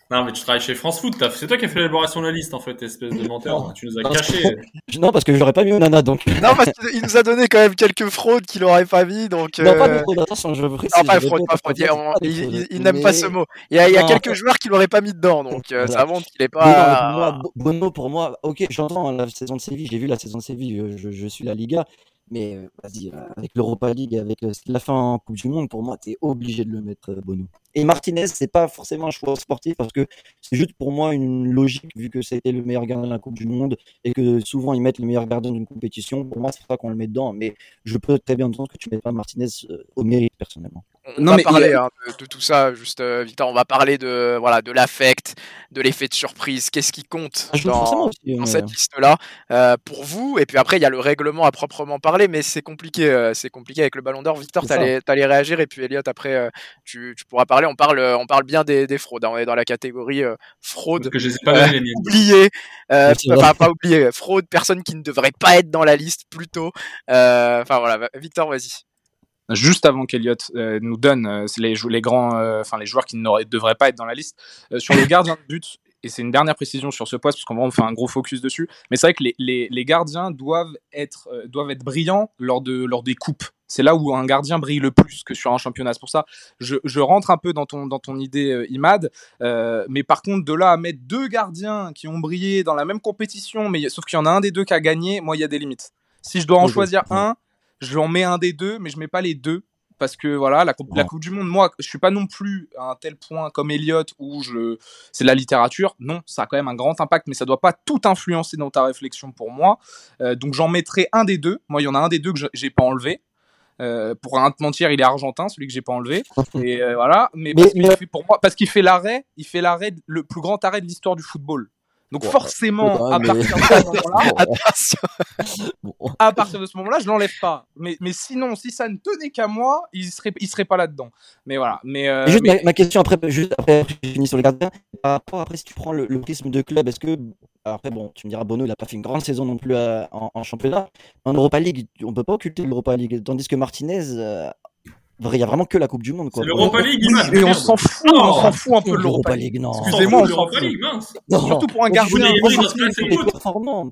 Non, mais tu travailles chez France Foot. C'est toi qui as fait l'élaboration de la liste, en fait, espèce de menteur. Tu nous as caché. Non, parce que j'aurais pas mis Onana, donc. Non, parce qu'il nous a donné quand même quelques fraudes qu'il aurait pas mis, donc. Non, pas de euh, fraude, attention, je veux Non, pas fraude, pas fraude. Il, n'aime pas ce mot. Il y a, quelques joueurs qui l'auraient pas mis dedans, donc euh, ça montre qu'il est pas. Bono, pour moi, ok, j'entends hein, la saison de Séville, j'ai vu la saison de Séville, je, je suis la Liga. Mais euh, vas-y, avec l'Europa League, avec la fin en Coupe du Monde, pour moi, tu es obligé de le mettre, Bono. Et Martinez, c'est pas forcément un choix sportif parce que c'est juste pour moi une logique vu que c'était le meilleur gardien de la Coupe du Monde et que souvent ils mettent le meilleur gardien d'une compétition. Pour moi, c'est pour ça qu'on le met dedans. Mais je peux très bien entendre que tu mets pas Martinez euh, au mérite personnellement. On non, va mais parler hein, de, tout ça, juste euh, Victor. On va parler de voilà de l'affect, de l'effet de surprise. Qu'est-ce qui compte ah, dans, dans cette liste-là euh, pour vous? Et puis après, il y a le règlement à proprement parler, mais c'est compliqué. c'est compliqué avec le Ballon d'Or. Victor, t'allais allais réagir et puis Elliot après, tu, tu pourras parler on parle, on parle bien des, fraudes. Hein. On est dans la catégorie euh, fraude. que je sais pas euh, oublié, euh, enfin pas oublié, fraude, personne qui ne devrait pas être dans la liste plutôt. Enfin voilà, Victor, vas-y. Juste avant qu'Eliott nous donne les, les grands, enfin les joueurs qui ne devraient pas être dans la liste, sur le gardien de but, et c'est une dernière précision sur ce poste, parce qu'on va fait un gros focus dessus, mais c'est vrai que les, gardiens doivent être, doivent être brillants lors, de, lors des coupes c'est là où un gardien brille le plus que sur un championnat. C'est pour ça, je, je rentre un peu dans ton, dans ton idée, euh, Imad. Euh, mais par contre, de là à mettre deux gardiens qui ont brillé dans la même compétition, mais sauf qu'il y en a un des deux qui a gagné, moi, il y a des limites. Si je dois en choisir un, je en mets un des deux, mais je mets pas les deux parce que voilà, la, la Coupe du Monde, moi, je suis pas non plus à un tel point comme Elliot où je, c'est la littérature. Non, ça a quand même un grand impact, mais ça doit pas tout influencer dans ta réflexion pour moi. Euh, donc j'en mettrai un des deux. Moi, il y en a un des deux que j'ai pas enlevé. Euh, pour un te mentir, il est argentin, celui que j'ai pas enlevé. Et euh, voilà, mais, parce qu'il fait, pour moi, parce qu'il fait l'arrêt, il fait l'arrêt, le plus grand arrêt de l'histoire du football. Donc forcément, à, partir de ce moment-là, à partir de ce moment-là, je l'enlève pas. Mais, mais sinon, si ça ne tenait qu'à moi, il serait, il serait pas là-dedans. Mais voilà. Mais, euh, juste mais... Ma, question après, juste après, je finis sur le gardien. Par rapport après, si tu prends le, prisme de club, est-ce que après bon, tu me diras Bono, il a pas fait une grande saison non plus en, en, championnat. En Europa League, on peut pas occulter l'Europa League, tandis que Martinez euh, il y a vraiment que la Coupe du Monde. C'est l'Europa League, Et on s'en fout, on s'en fout un peu de l'Europa League. Non. Excusez-moi, on s'en fout. mince. Surtout pour un gardien.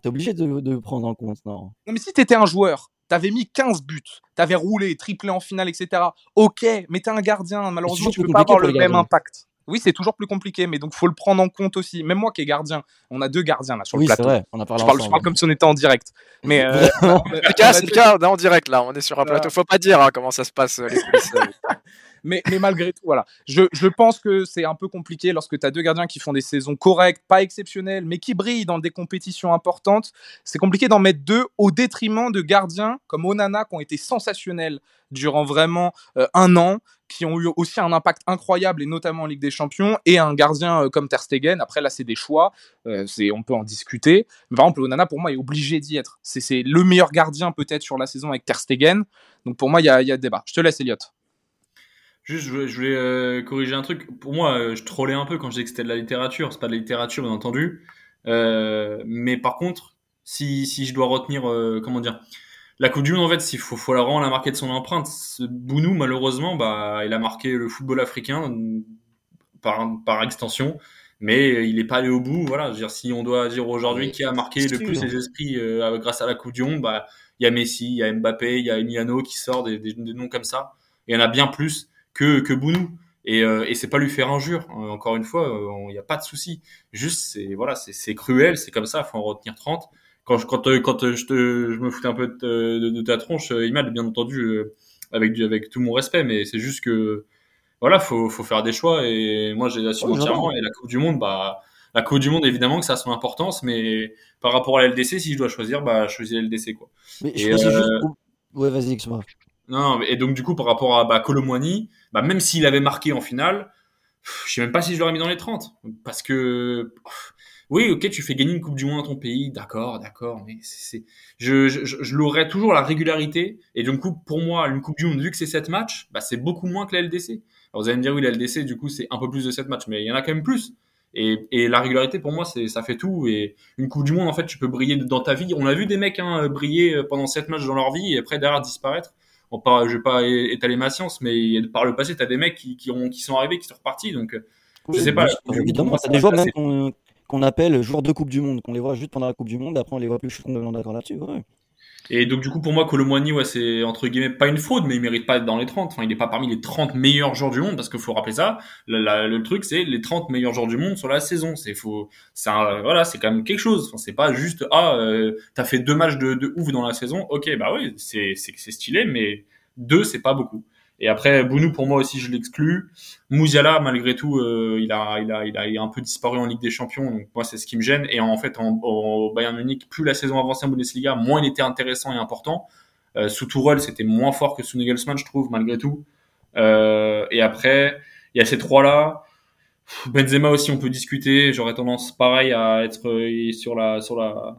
T'es obligé de, de prendre en compte, non. Non, mais si t'étais un joueur, t'avais mis 15 buts, t'avais roulé, triplé en finale, etc. Ok, mais t'es un gardien, malheureusement, tu peux pas avoir le même impact. Oui, c'est toujours plus compliqué, mais donc faut le prendre en compte aussi. Même moi qui est gardien, on a deux gardiens là sur le plateau. Vrai, on a parlé je, parle, je, parle, comme si on était en direct. Mais euh, c'est le cas, on est en direct là, on est sur un plateau. Faut pas dire hein, comment ça se passe euh, les coulisses. Euh. mais, mais, malgré tout, voilà. Je, je pense que c'est un peu compliqué lorsque tu as deux gardiens qui font des saisons correctes, pas exceptionnelles, mais qui brillent dans des compétitions importantes. C'est compliqué d'en mettre deux au détriment de gardiens comme Onana qui ont été sensationnels durant vraiment un an qui ont eu aussi un impact incroyable, et notamment en Ligue des Champions, et un gardien euh, comme Ter Stegen. Après, là, c'est des choix, euh, on peut en discuter. Par exemple, Onana, pour moi, est obligé d'y être. C'est, le meilleur gardien, peut-être, sur la saison avec Ter Stegen. Donc, pour moi, il y a, y a débat. Je te laisse, Elliot. Juste, je voulais, euh, corriger un truc. Pour moi, je trollais un peu quand je disais que c'était de la littérature. C'est pas de la littérature, bien entendu. mais par contre, si, si je dois retenir, comment dire, la Coupe du Monde, en fait, il faut, faut la rendre la marquer de son empreinte. Bounou, malheureusement, bah, il a marqué le football africain par, par extension, mais il n'est pas allé au bout. Voilà, dire, si on doit dire aujourd'hui qui a marqué le plus les esprits euh, grâce à la Coupe du Monde, bah, il y a Messi, il y a Mbappé, il y a Emiliano qui sort des, des, noms comme ça. Il y en a bien plus que, que Bounou. Et, euh, et c'est pas lui faire injure. Euh, encore une fois, il n'y a pas de souci. Juste, c'est voilà, c'est cruel, c'est comme ça. Faut en retenir 30 quand je, quand, euh, quand euh, je, te, je me foutais un peu de, de, ta tronche, euh, Imad, bien entendu, avec, du, avec tout mon respect, mais c'est juste que voilà, faut, faut faire des choix et moi j'ai l'assume entièrement. Et la Coupe du Monde, bah, la Coupe du Monde, évidemment que ça a son importance, mais par rapport à la LDC, si je dois choisir, bah, je choisis la LDC, quoi. Mais je juste... Ouais, vas-y, excuse-moi. Non, et donc du coup, par rapport à bah, Colomwani, bah, même s'il avait marqué en finale, je sais même pas si je l'aurais mis dans les 30. Parce que oui, ok, tu fais gagner une Coupe du Monde à ton pays, d'accord, d'accord, mais c'est, je, je, je l'aurais toujours la régularité. Et du coup, pour moi, une Coupe du Monde, vu que c'est 7 matchs, bah, c'est beaucoup moins que la LDC. Alors, vous allez me dire, oui, la LDC, du coup, c'est un peu plus de 7 matchs, mais il y en a quand même plus. Et, et la régularité, pour moi, c'est, ça fait tout. Et une Coupe du Monde, en fait, tu peux briller dans ta vie. On a vu des mecs hein, briller pendant 7 matchs dans leur vie et après, derrière, disparaître. Bon, pas, je vais pas étaler ma science, mais par le passé, tu as des mecs qui, qui, ont, qui sont arrivés, qui sont repartis. Donc, je sais pas. Évidemment, ça des joueurs même qu'on appelle joueurs de Coupe du Monde, qu'on les voit juste pendant la Coupe du Monde, après on les voit plus, je suis d'accord là-dessus. Et donc du coup pour moi Colomboigny ouais c'est entre guillemets pas une fraude mais il mérite pas d'être dans les 30 enfin il est pas parmi les 30 meilleurs joueurs du monde parce qu'il faut rappeler ça. Le, truc c'est les 30 meilleurs joueurs du monde sur la saison. C'est faut c'est voilà c'est quand même quelque chose. Enfin, c'est pas juste ah euh, t'as fait deux matchs de, de ouf dans la saison. Ok bah oui c'est c'est stylé mais deux c'est pas beaucoup et après, Bounou, pour moi aussi, je l'exclus. Mouziala, malgré tout, euh, il, a, il, a, il, a, un peu disparu en Ligue des Champions. Donc, moi, c'est ce qui me gêne. Et en fait, en, Bayern Munich, plus la saison avançait en Bundesliga, moins il était intéressant et important. Euh, sous Tourelle, c'était moins fort que sous Nagelsmann, je trouve, malgré tout. Euh, et après, il y a ces trois-là. Benzema aussi, on peut discuter. J'aurais tendance, pareil, à être euh, sur la, sur la,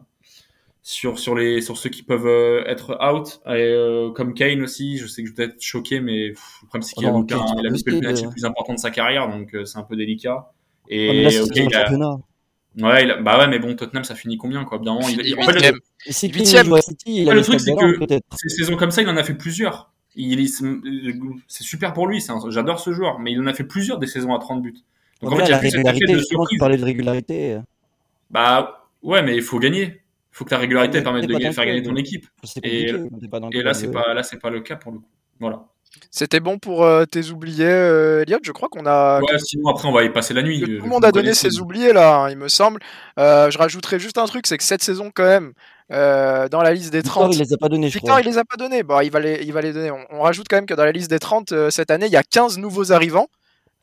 sur sur les sur ceux qui peuvent euh, être out. Et, euh, comme Kane aussi je sais que je vais être choqué mais le problème c'est qu'il a, il a le penalty le plus important de sa carrière donc euh, c'est un peu délicat. Et là, okay, il a... ouais il a... bah ouais mais bon Tottenham ça finit combien quoi? Bien il, il, en fait, le, il le truc c'est que ces saisons comme ça il en a fait plusieurs. Il c'est super pour lui j'adore ce joueur mais il en a fait plusieurs des saisons à 30 buts. Donc en fait il y a plus de tu parlais de régularité. Bah ouais mais il faut gagner faut que ta régularité permette de faire gagner ton équipe. Et, là, c'est pas, là, c'est pas le cas pour le coup. Voilà. C'était bon pour euh, tes oubliés, euh, Elliot Je crois qu'on a. Ouais, sinon après on va y passer la nuit. tout le monde a donné ses oubliés là, hein, il me semble. je rajouterais juste un truc, c'est que cette saison quand même, dans la liste des 30. Victor, il les a pas donnés, je Victor, il les a pas donnés. Bon, il va les, il va les donner. On, rajoute quand même que dans la liste des 30 cette année, il y a 15 nouveaux arrivants.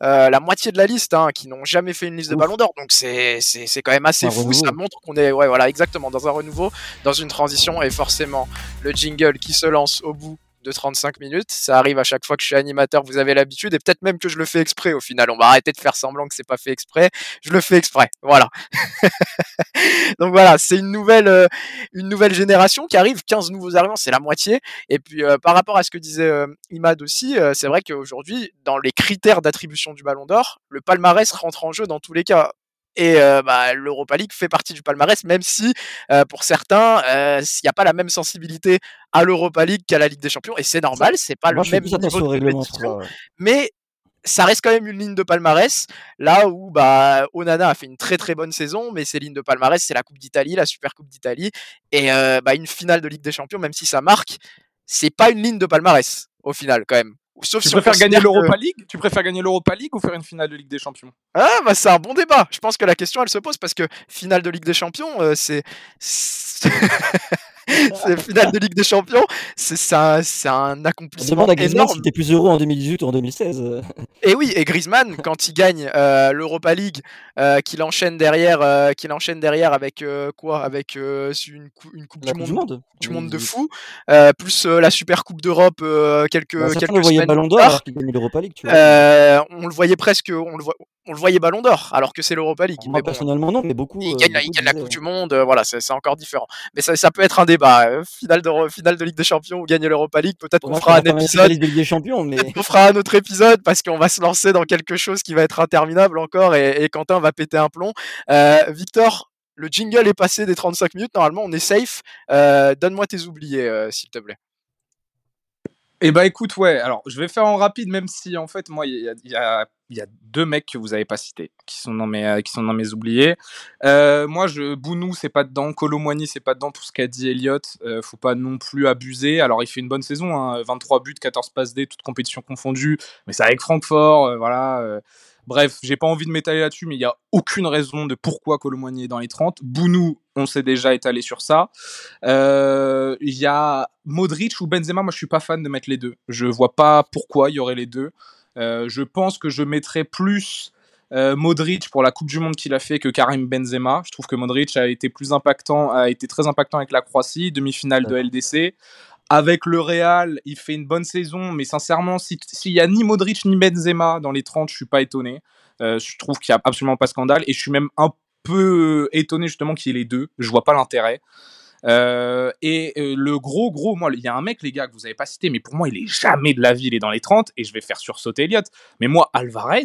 La moitié de la liste hein, qui n'ont jamais fait une liste de ballon d'or. Donc c'est quand même assez fou. Ça montre qu'on est ouais voilà exactement dans un renouveau, dans une transition et forcément le jingle qui se lance au bout de 35 minutes. Ça arrive à chaque fois que je suis animateur, vous avez l'habitude, et peut-être même que je le fais exprès au final. On va arrêter de faire semblant que c'est pas fait exprès. Je le fais exprès. Voilà. Donc voilà, c'est une nouvelle, euh, une nouvelle génération qui arrive, 15 nouveaux arrivants, c'est la moitié. Et puis euh, par rapport à ce que disait euh, Imad aussi, c'est vrai qu'aujourd'hui, dans les critères d'attribution du Ballon d'Or, le palmarès rentre en jeu dans tous les cas. Et bah, l'Europa League fait partie du palmarès, même si pour certains, il n'y a pas la même sensibilité à l'Europa League qu'à la Ligue des Champions. Et c'est normal, c'est pas le même niveau de compétition. Mais ça reste quand même une ligne de palmarès, là où bah, Onana a fait une très très bonne saison, mais ces lignes de palmarès, c'est la Coupe d'Italie, la Super Coupe d'Italie, et bah, une finale de Ligue des Champions, même si ça marque, c'est pas une ligne de palmarès au final quand même. Sauf tu préfères gagner l'Europa League? Tu préfères gagner l'Europa League ou faire une finale de Ligue des Champions? Ah bah c'est un bon débat. Je pense que la question elle se pose parce que finale de Ligue des Champions, euh, c'est c'est finale de Ligue des Champions, c'est un, un accomplissement. demande à Griezmann si t'es plus heureux en 2018 ou en 2016. Et oui, et Griezmann, quand il gagne euh, l'Europa League, euh, qu'il enchaîne derrière, euh, qu'il enchaîne derrière avec quoi Avec une, une, coupe du monde, du monde, de fou, plus la Super Coupe d'Europe quelques bah, quelques semaines. Ballon d'Or l'Europa League. Tu vois. on le voyait presque, on le, on le voyait Ballon d'Or, alors que c'est l'Europa League. Moi personnellement non, mais beaucoup. Il gagne, il gagne la Coupe du Monde, voilà, c'est encore différent. Mais ça, ça peut être un débat bah, euh, finale, de, finale de Ligue des Champions ou gagner l'Europa League. Peut-être qu'on fera un épisode. des Champions, mais... On fera un autre épisode parce qu'on va se lancer dans quelque chose qui va être interminable encore et, Quentin va péter un plomb. Euh, Victor, le jingle est passé des 35 minutes. Normalement, on est safe. Euh, donne-moi tes oubliés, s'il te plaît. Eh bah écoute, ouais, alors je vais faire en rapide, même si en fait, moi, il y a, y a, deux mecs que vous avez pas cités, qui sont dans mes, euh, qui sont dans mes oubliés. Euh, moi, je, Bounou, c'est pas dedans, Colomwani, c'est pas dedans pour ce qu'a dit Elliott, euh, faut pas non plus abuser. Alors, il fait une bonne saison, hein, 23 buts, 14 passes D, toutes compétitions confondues, mais c'est avec Francfort, voilà. Bref, j'ai pas envie de m'étaler là-dessus, mais il n'y a aucune raison de pourquoi Colomboigny est dans les 30. Bounou, on s'est déjà étalé sur ça. Euh, il y a Modric ou Benzema, moi je suis pas fan de mettre les deux. Je vois pas pourquoi il y aurait les deux. Euh, je pense que je mettrais plus euh, Modric pour la Coupe du Monde qu'il a fait que Karim Benzema. Je trouve que Modric a été plus impactant, a été très impactant avec la Croatie, demi-finale de LDC. Avec le Real, il fait une bonne saison, mais sincèrement, s'il n'y a ni Modric ni Benzema dans les 30, je suis pas étonné. Euh, je trouve qu'il n'y a absolument pas scandale et je suis même un peu étonné justement qu'il y ait les deux. Je vois pas l'intérêt. Euh, et euh, le gros, gros, moi, il y a un mec, les gars, que vous avez pas cité, mais pour moi, il est jamais de la vie, il est dans les 30, et je vais faire sursauter Elliott. Mais moi, Alvarez,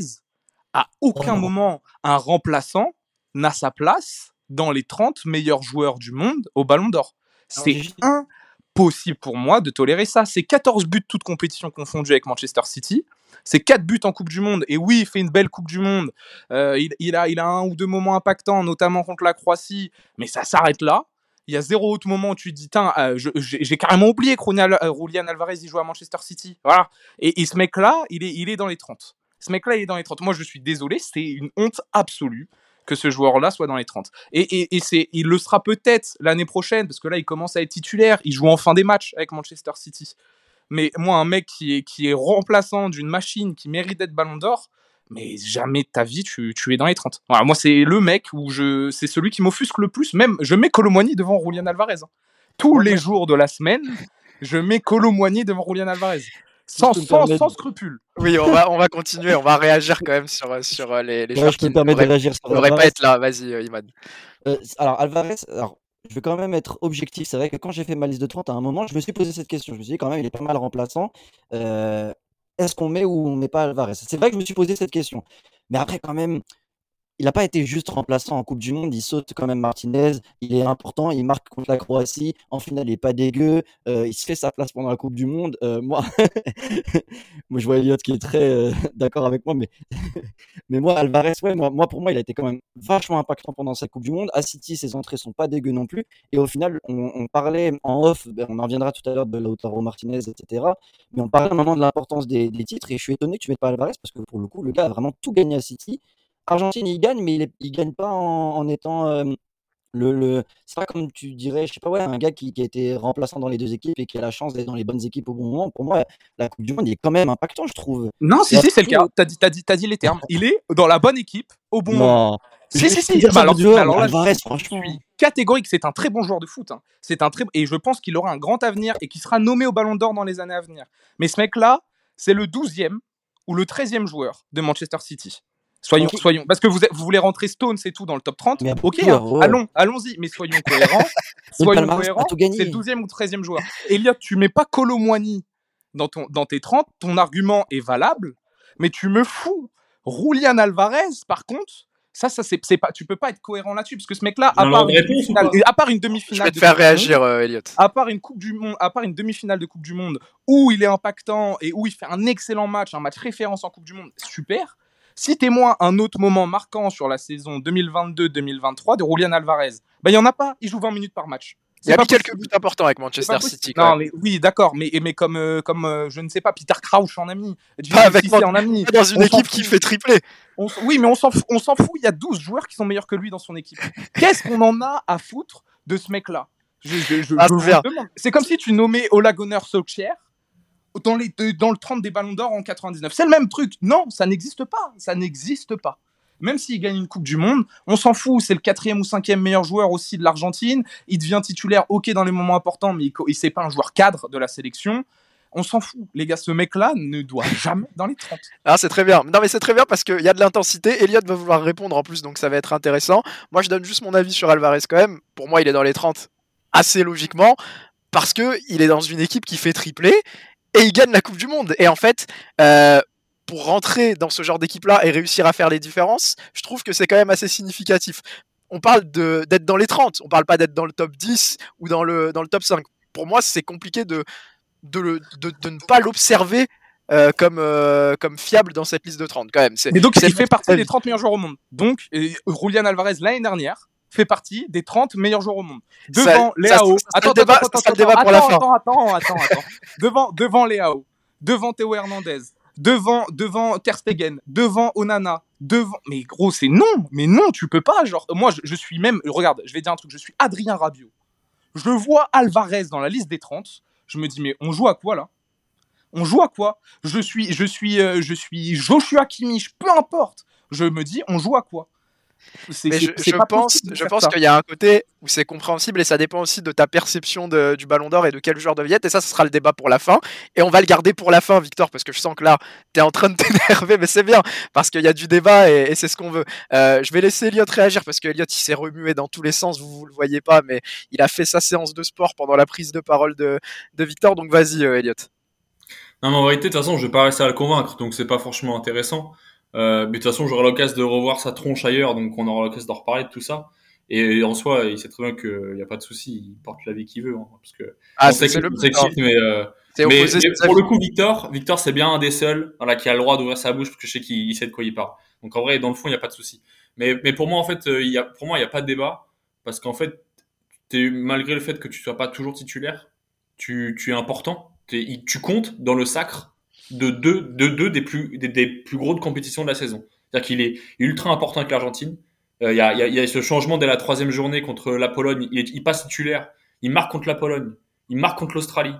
à aucun oh. moment, un remplaçant n'a sa place dans les 30 meilleurs joueurs du monde au Ballon d'Or. C'est un possible pour moi de tolérer ça. C'est 14 buts toutes compétitions confondues avec Manchester City. C'est 4 buts en Coupe du Monde. Et oui, il fait une belle Coupe du Monde. Euh, il, a, il a un ou deux moments impactants, notamment contre la Croatie. Mais ça s'arrête là. Il y a zéro autre moment où tu te dis, euh, j'ai carrément oublié que Julian Alvarez il joue à Manchester City. Voilà. Et, ce mec-là, il est, il est dans les 30. Ce mec-là, il est dans les 30. Moi, je suis désolé, c'est une honte absolue que ce joueur-là soit dans les 30. Et, c'est, il le sera peut-être l'année prochaine, parce que là, il commence à être titulaire. Il joue en fin des matchs avec Manchester City. Mais moi, un mec qui est, qui est remplaçant d'une machine qui mérite d'être ballon d'or, mais jamais de ta vie, tu, tu es dans les 30. Voilà, moi, c'est le mec où je, c'est celui qui m'offusque le plus. Même, je mets Colomboigny devant Julian Alvarez. Hein. Tous les jours de la semaine, je mets Colomboigny devant Julian Alvarez. Sans, sans, scrupule. Oui, on va, on va continuer, on va réagir quand même sur, sur euh, les, les ouais, je me permettre de réagir sur devrait pas être là, vas-y, euh, Iman. Euh, alors, Alvarez, alors, je vais quand même être objectif. C'est vrai que quand j'ai fait ma liste de 30, à un moment, je me suis posé cette question. Je me suis dit, quand même, il est pas mal remplaçant. Est-ce qu'on met ou on met pas Alvarez? C'est vrai que je me suis posé cette question. Mais après, quand même, il n'a pas été juste remplaçant en Coupe du Monde, il saute quand même Martinez, il est important, il marque contre la Croatie, en finale il est pas dégueu, euh, il se fait sa place pendant la Coupe du Monde. Euh, moi, moi je vois Elliot qui est très euh, d'accord avec moi, mais moi Alvarez, ouais, moi, pour moi il a été quand même vachement impactant pendant cette Coupe du Monde. À City ses entrées sont pas dégueu non plus, et au final on, parlait en off, ben, on en reviendra tout à l'heure de Lautaro Martinez, etc. Mais on parlait un de l'importance des, titres, et je suis étonné que tu mettes pas Alvarez parce que pour le coup le gars a vraiment tout gagné à City. Argentine, il gagne, mais il, ne gagne pas en, étant le, le... c'est pas comme tu dirais, je sais pas, ouais, un gars qui, qui, a été remplaçant dans les deux équipes et qui a la chance d'être dans les bonnes équipes au bon moment. Pour moi, la Coupe du Monde, il est quand même impactant, je trouve. Non, si, si, c'est le cas. T'as dit, as dit, les termes. Il est dans la bonne équipe au bon moment. Si, si, si. Bah, alors, alors là, Alvarez, franchement. Suis catégorique. C'est un très bon joueur de foot. Hein. C'est un très et je pense qu'il aura un grand avenir et qu'il sera nommé au Ballon d'Or dans les années à venir. Mais ce mec-là, c'est le 12e ou le 13e joueur de Manchester City. Soyons, soyons, parce que vous, vous voulez rentrer Stones et tout dans le top 30. ok, hein, allons, allons-y, mais soyons cohérents. soyons cohérents. C'est le 12e ou 13e joueur. Elliot, tu mets pas Colomwani dans, ton, dans tes 30, ton argument est valable, mais tu me fous. Roulian Alvarez, par contre, ça, ça c'est pas, tu peux pas être cohérent là-dessus parce que ce mec-là, à, part une demi-finale, je vais te faire réagir, euh, Elliot. À part une coupe du monde, à part une demi-finale de Coupe du Monde où il est impactant et où il fait un excellent match, un match référence en Coupe du Monde, super. Citez-moi un autre moment marquant sur la saison 2022-2023 de Julian Alvarez. Ben, il n'y en a pas, il joue 20 minutes par match. Il y a mis quelques buts importants avec Manchester City. Non, mais oui, d'accord, mais, mais comme, euh, comme euh, je ne sais pas, Peter Crouch en ami. Pas avec moi, en ami. Dans une équipe qui fait tripler. oui, mais on s'en fout, fout, il y a 12 joueurs qui sont meilleurs que lui dans son équipe. Qu'est-ce qu'on en a à foutre de ce mec-là? Ah, C'est comme si tu nommais Ola Gunnar Solskjaer dans, dans le 30 des ballons d'or en 99. C'est le même truc. Non, ça n'existe pas. Ça n'existe pas. Même s'il gagne une Coupe du Monde, on s'en fout. C'est le quatrième ou cinquième meilleur joueur aussi de l'Argentine. Il devient titulaire, ok, dans les moments importants, mais il c'est pas un joueur cadre de la sélection. On s'en fout. Les gars, ce mec-là ne doit jamais dans les 30. Ah, c'est très bien. Non, mais c'est très bien parce qu'il y a de l'intensité. Elliot va vouloir répondre en plus, donc ça va être intéressant. Moi, je donne juste mon avis sur Alvarez quand même. Pour moi, il est dans les 30 assez logiquement parce que il est dans une équipe qui fait tripler et il gagne la Coupe du Monde. Et en fait, euh, pour rentrer dans ce genre d'équipe-là et réussir à faire les différences, je trouve que c'est quand même assez significatif. On parle d'être dans les 30, on parle pas d'être dans le top 10 ou dans le, dans le top 5. Pour moi, c'est compliqué de, de, de, ne pas l'observer euh, comme, euh, comme fiable dans cette liste de 30 quand même. Mais donc il fait partie des 30 meilleurs joueurs au monde. Donc Julian Alvarez l'année dernière fait partie des 30 meilleurs joueurs au monde. Devant Léao. Attends, attends, attends, attends, attends, attends, attends, devant, devant Léao, devant Théo Hernandez, devant, devant devant Onana, devant. Mais gros, c'est non, mais non, tu peux pas. Genre, moi, je, suis même. Regarde, je vais dire un truc. Je suis Adrien Rabiot. Je vois Alvarez dans la liste des 30. Je me dis, mais on joue à quoi là? On joue à quoi? Je suis, je suis, euh, je suis Joshua Kimmich. Peu importe. Je me dis, on joue à quoi? Mais je, pense, je pense qu'il y a un côté où c'est compréhensible et ça dépend aussi de ta perception du Ballon d'Or et de quel joueur de être. Et ça, ce sera le débat pour la fin. Et on va le garder pour la fin, Victor, parce que je sens que là, tu es en train de t'énerver, mais c'est bien, parce qu'il y a du débat et, c'est ce qu'on veut. Euh, je vais laisser Elliot réagir, parce que il s'est remué dans tous les sens, vous, vous le voyez pas, mais il a fait sa séance de sport pendant la prise de parole de, de Victor. Donc vas-y, euh, Elliot. Non, mais en vérité, de toute façon, je vais pas rester à le convaincre, donc c'est pas franchement intéressant. Euh, mais de toute façon, j'aurai l'occasion de revoir sa tronche ailleurs, donc on aura l'occasion d'en reparler de tout ça. Et en soi, il sait très bien qu'il n'y a pas de souci, il porte la vie qu'il veut. Hein, parce que ah, c'est le mais, euh, mais, pour le coup, Victor, Victor, c'est bien un des seuls voilà, qui a le droit d'ouvrir sa bouche parce que je sais qu'il sait de quoi il parle. Donc en vrai, dans le fond, il n'y a pas de souci. Mais, mais pour moi, en fait, euh, il y a, pour moi, il n'y a pas de débat parce qu'en fait, es, malgré le fait que tu sois pas toujours titulaire, tu, tu es important, tu comptes dans le sacre de deux, de des, plus, des, plus grosses compétitions de la saison. C'est-à-dire qu'il est ultra important avec l'Argentine. Euh, il y, a, y, a, ce changement dès la troisième journée contre la Pologne. Il, il, passe titulaire. Il marque contre la Pologne. Il marque contre l'Australie.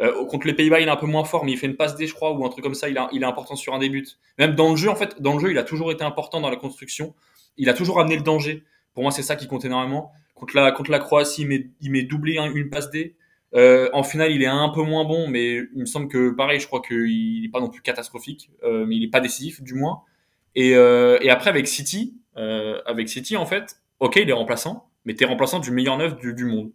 Euh, contre les Pays-Bas, il est un peu moins fort, mais il fait une passe D, je crois, ou un truc comme ça. Il, il est important sur un des buts. Même dans le jeu, en fait, dans le jeu, il a toujours été important dans la construction. Il a toujours amené le danger. Pour moi, c'est ça qui compte énormément. Contre la, contre la Croatie, il met, il met doublé une passe D. Euh, en finale, il est un peu moins bon, mais il me semble que pareil, je crois qu'il n'est pas non plus catastrophique, euh, mais il n'est pas décisif du moins. Et, euh, et après avec City, euh, avec City en fait, ok, il est remplaçant, mais t'es remplaçant du meilleur neuf du, du monde.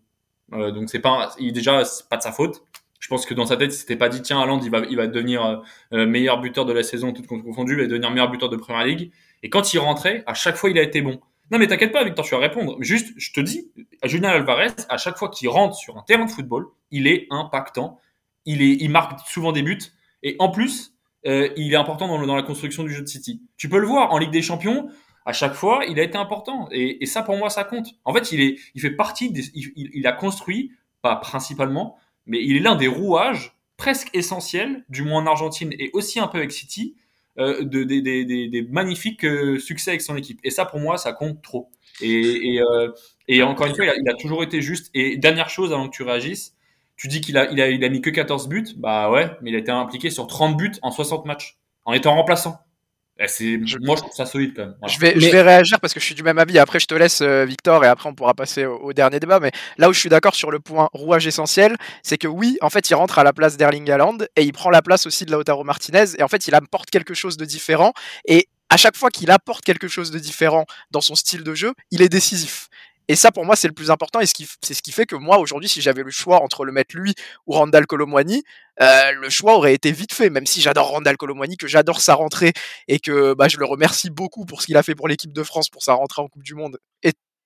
Euh, donc c'est pas, il, déjà c'est pas de sa faute. Je pense que dans sa tête, il s'était pas dit tiens, Haaland, il va, il va devenir meilleur buteur de la saison toute confondu, il va devenir meilleur buteur de Première Ligue. Et quand il rentrait, à chaque fois, il a été bon. Non, mais t'inquiète pas, Victor, tu vas répondre. Juste, je te dis, Julian Alvarez, à chaque fois qu'il rentre sur un terrain de football, il est impactant. Il, est, il marque souvent des buts. Et en plus, euh, il est important dans, la construction du jeu de City. Tu peux le voir en Ligue des Champions. À chaque fois, il a été important. Et, ça, pour moi, ça compte. En fait, il, est, il fait partie il, il a construit, pas principalement, mais il est l'un des rouages presque essentiels, du moins en Argentine et aussi un peu avec City, euh, de, des, des, des, magnifiques euh, succès avec son équipe. Et ça, pour moi, ça compte trop. Et, et, euh, et encore une fois, il a, il a, toujours été juste. Et dernière chose, avant que tu réagisses, tu dis qu'il a, il a, il a mis que 14 buts. Bah ouais, mais il a été impliqué sur 30 buts en 60 matchs, en étant remplaçant. C'est, je... Moi, je trouve ça solide quand même. Voilà. Je, vais, mais... je vais réagir parce que je suis du même avis. Après, je te laisse, euh, Victor, et après, on pourra passer au, au, dernier débat. Mais là où je suis d'accord sur le point rouage essentiel, c'est que oui, en fait, il rentre à la place d'Erling Haaland et il prend la place aussi de Lautaro Martinez. Et en fait, il apporte quelque chose de différent. Et à chaque fois qu'il apporte quelque chose de différent dans son style de jeu, il est décisif. Et ça, pour moi, c'est le plus important. Et c'est ce qui fait que moi, aujourd'hui, si j'avais le choix entre le mettre lui ou Randall Colomwani, euh, le choix aurait été vite fait. Même si j'adore Randall Colomwani, que j'adore sa rentrée et que bah, je le remercie beaucoup pour ce qu'il a fait pour l'équipe de France, pour sa rentrée en Coupe du Monde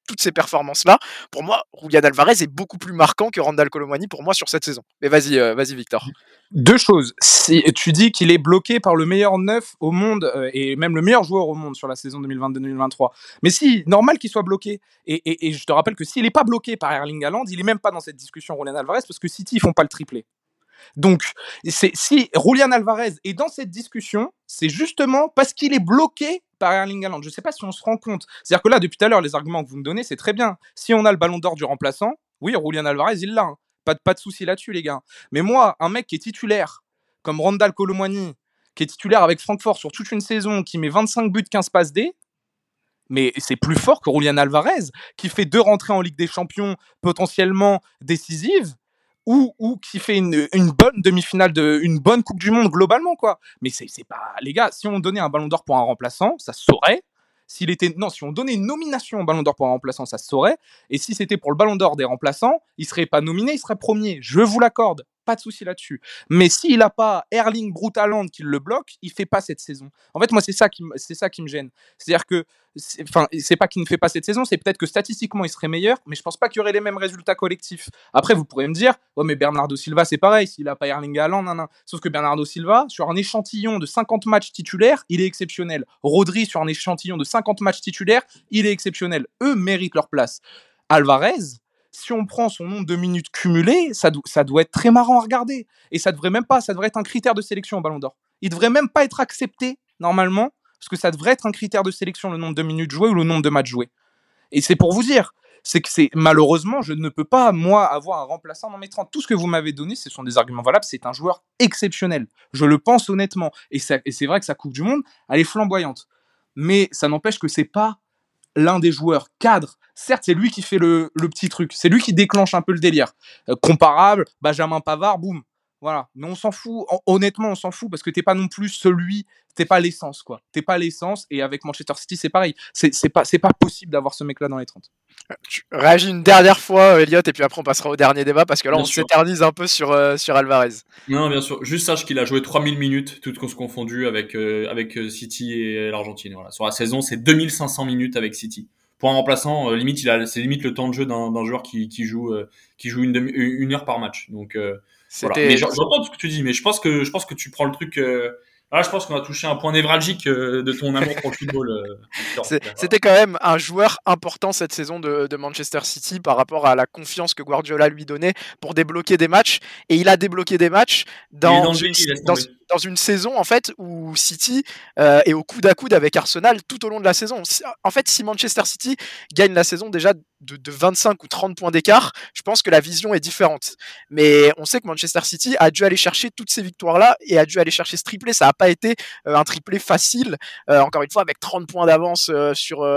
toutes ces performances-là. Pour moi, Julian Alvarez est beaucoup plus marquant que Randall Colomwani pour moi sur cette saison. Mais vas-y, euh, vas-y, Victor. Deux choses. Si tu dis qu'il est bloqué par le meilleur neuf au monde euh, et même le meilleur joueur au monde sur la saison 2022-2023. Mais si, normal qu'il soit bloqué. Et, je te rappelle que s'il n'est pas bloqué par Erling Haaland, il est même pas dans cette discussion Julian Alvarez parce que City ils font pas le triplé. Donc, si Julian Alvarez est dans cette discussion, c'est justement parce qu'il est bloqué Je ne sais pas si on se rend compte. C'est-à-dire que là, depuis tout à l'heure, les arguments que vous me donnez, c'est très bien. Si on a le ballon d'or du remplaçant, oui, Julian Alvarez, il l'a. Hein. Pas de, pas de souci là-dessus, les gars. Mais moi, un mec qui est titulaire, comme Randall Colomwani, qui est titulaire avec Francfort sur toute une saison, qui met 25 buts, 15 passes D, mais c'est plus fort que Julian Alvarez, qui fait deux rentrées en Ligue des Champions potentiellement décisives, ou, ou qui fait une, une bonne demi-finale de une bonne Coupe du Monde globalement quoi. Mais c'est pas les gars, si on donnait un Ballon d'Or pour un remplaçant, ça se saurait. S'il était non, si on donnait une nomination au Ballon d'Or pour un remplaçant, ça se saurait. Et si c'était pour le Ballon d'Or des remplaçants, il serait pas nominé, il serait premier. Je vous l'accorde, pas de souci là-dessus. Mais s'il a pas Erling Brutaland qui le bloque, il fait pas cette saison. En fait, moi c'est ça qui c'est ça qui me gêne. C'est-à-dire que enfin c'est pas qu'il ne fait pas cette saison, c'est peut-être que statistiquement il serait meilleur, mais je pense pas qu'il y aurait les mêmes résultats collectifs. Après vous pourrez me dire, oh mais Bernardo Silva c'est pareil, s'il a pas Erling Haaland, nan, nan. sauf que Bernardo Silva sur un échantillon de 50 matchs titulaires, il est exceptionnel. Rodri sur un échantillon de 50 matchs titulaires, il est exceptionnel. Eux méritent leur place. Alvarez, si on prend son nombre de minutes cumulées, ça, do ça doit être très marrant à regarder. Et ça devrait même pas, ça devrait être un critère de sélection au Ballon d'Or. Il devrait même pas être accepté normalement, parce que ça devrait être un critère de sélection le nombre de minutes jouées ou le nombre de matchs joués. Et c'est pour vous dire, c'est que c'est malheureusement, je ne peux pas moi avoir un remplaçant dans mes 30. Tout ce que vous m'avez donné, ce sont des arguments valables. C'est un joueur exceptionnel. Je le pense honnêtement. Et, et c'est vrai que sa Coupe du Monde, elle est flamboyante. Mais ça n'empêche que c'est pas l'un des joueurs cadres. Certes, c'est lui qui fait le, le petit truc. C'est lui qui déclenche un peu le délire. Euh, comparable, Benjamin Pavard, boum. Voilà. Mais on s'en fout. Honnêtement, on s'en fout parce que t'es pas non plus celui. T'es pas l'essence, quoi. T'es pas l'essence. Et avec Manchester City, c'est pareil. C'est pas, c'est pas possible d'avoir ce mec-là dans les 30. Tu réagis une dernière fois, Elliot, et puis après on passera au dernier débat parce que là bien on s'éternise un peu sur, euh, sur Alvarez. Non, bien sûr. Juste sache qu'il a joué 3000 minutes, toutes causes confondues, avec, euh, avec City et l'Argentine. Voilà. Sur la saison, c'est 2500 minutes avec City pour un remplaçant, euh, limite, il a, c'est limite le temps de jeu d'un joueur qui, qui joue, euh, qui joue une, demi, une heure par match. Donc, euh, voilà. Mais j'entends ce que tu dis, mais je pense que, je pense que tu prends le truc. Là, je pense qu'on a touché un point névralgique de ton amour pour le football. C'était quand même un joueur important cette saison de, de, Manchester City par rapport à la confiance que Guardiola lui donnait pour débloquer des matchs. Et il a débloqué des matchs dans, dans, dans, dans une saison en fait où City euh, est au coude à coude avec Arsenal tout au long de la saison. En fait, si Manchester City gagne la saison déjà de, de 25 ou 30 points d'écart, je pense que la vision est différente. Mais on sait que Manchester City a dû aller chercher toutes ces victoires-là et a dû aller chercher ce triplé. Ça n'a pas été euh, un triplé facile, euh, encore une fois, avec 30 points d'avance euh, sur,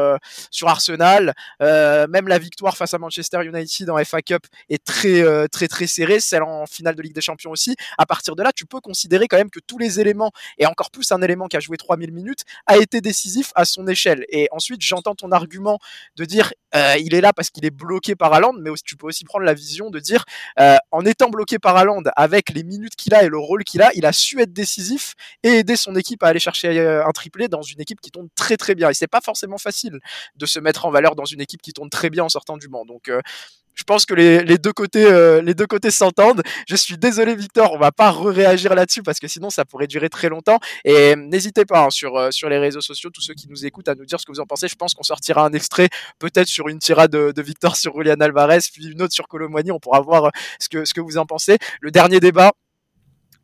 sur Arsenal. Même la victoire face à Manchester United en FA Cup est très, très, très serrée, celle en finale de Ligue des Champions aussi. À partir de là, tu peux considérer quand même que tous les éléments, et encore plus un élément qui a joué 3000 minutes, a été décisif à son échelle. Et ensuite, j'entends ton argument de dire il est là parce qu'il est bloqué par Haaland, mais tu peux aussi prendre la vision de dire, euh, en étant bloqué par Haaland, avec les minutes qu'il a et le rôle qu'il a, il a su être décisif et aider son équipe à aller chercher euh, un triplé dans une équipe qui tourne très très bien. Et c'est pas forcément facile de se mettre en valeur dans une équipe qui tourne très bien en sortant du banc. Donc euh, je pense que les, les deux côtés euh, les deux côtés s'entendent. Je suis désolé Victor, on va pas réagir là-dessus parce que sinon ça pourrait durer très longtemps. Et n'hésitez pas hein, sur euh, sur les réseaux sociaux, tous ceux qui nous écoutent, à nous dire ce que vous en pensez. Je pense qu'on sortira un extrait peut-être sur une tirade de, Victor sur Julian Alvarez, puis une autre sur Colomboigny. On pourra voir ce que ce que vous en pensez. Le dernier débat,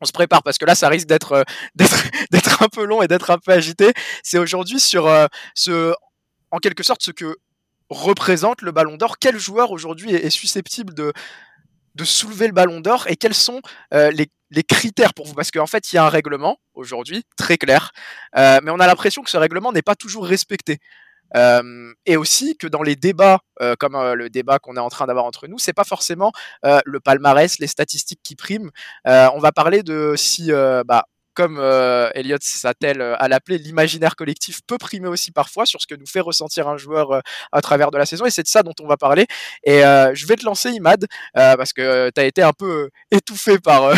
on se prépare parce que là ça risque d'être un peu long et d'être un peu agité. C'est aujourd'hui sur ce en quelque sorte ce que représente le Ballon d'Or Quel joueur aujourd'hui est, susceptible de, de soulever le Ballon d'Or et quels sont euh, les, les, critères pour vous? Parce qu'en fait, il y a un règlement aujourd'hui très clair, euh, mais on a l'impression que ce règlement n'est pas toujours respecté. Euh, et aussi que dans les débats, comme le débat qu'on est en train d'avoir entre nous, c'est pas forcément le palmarès, les statistiques qui priment. on va parler de si bah, comme euh, Elliot Sattel euh, à l'appeler, l'imaginaire collectif peut primer aussi parfois sur ce que nous fait ressentir un joueur euh, à travers de la saison. Et c'est de ça dont on va parler. Et je vais te lancer, Imad, parce que tu as été un peu étouffé par,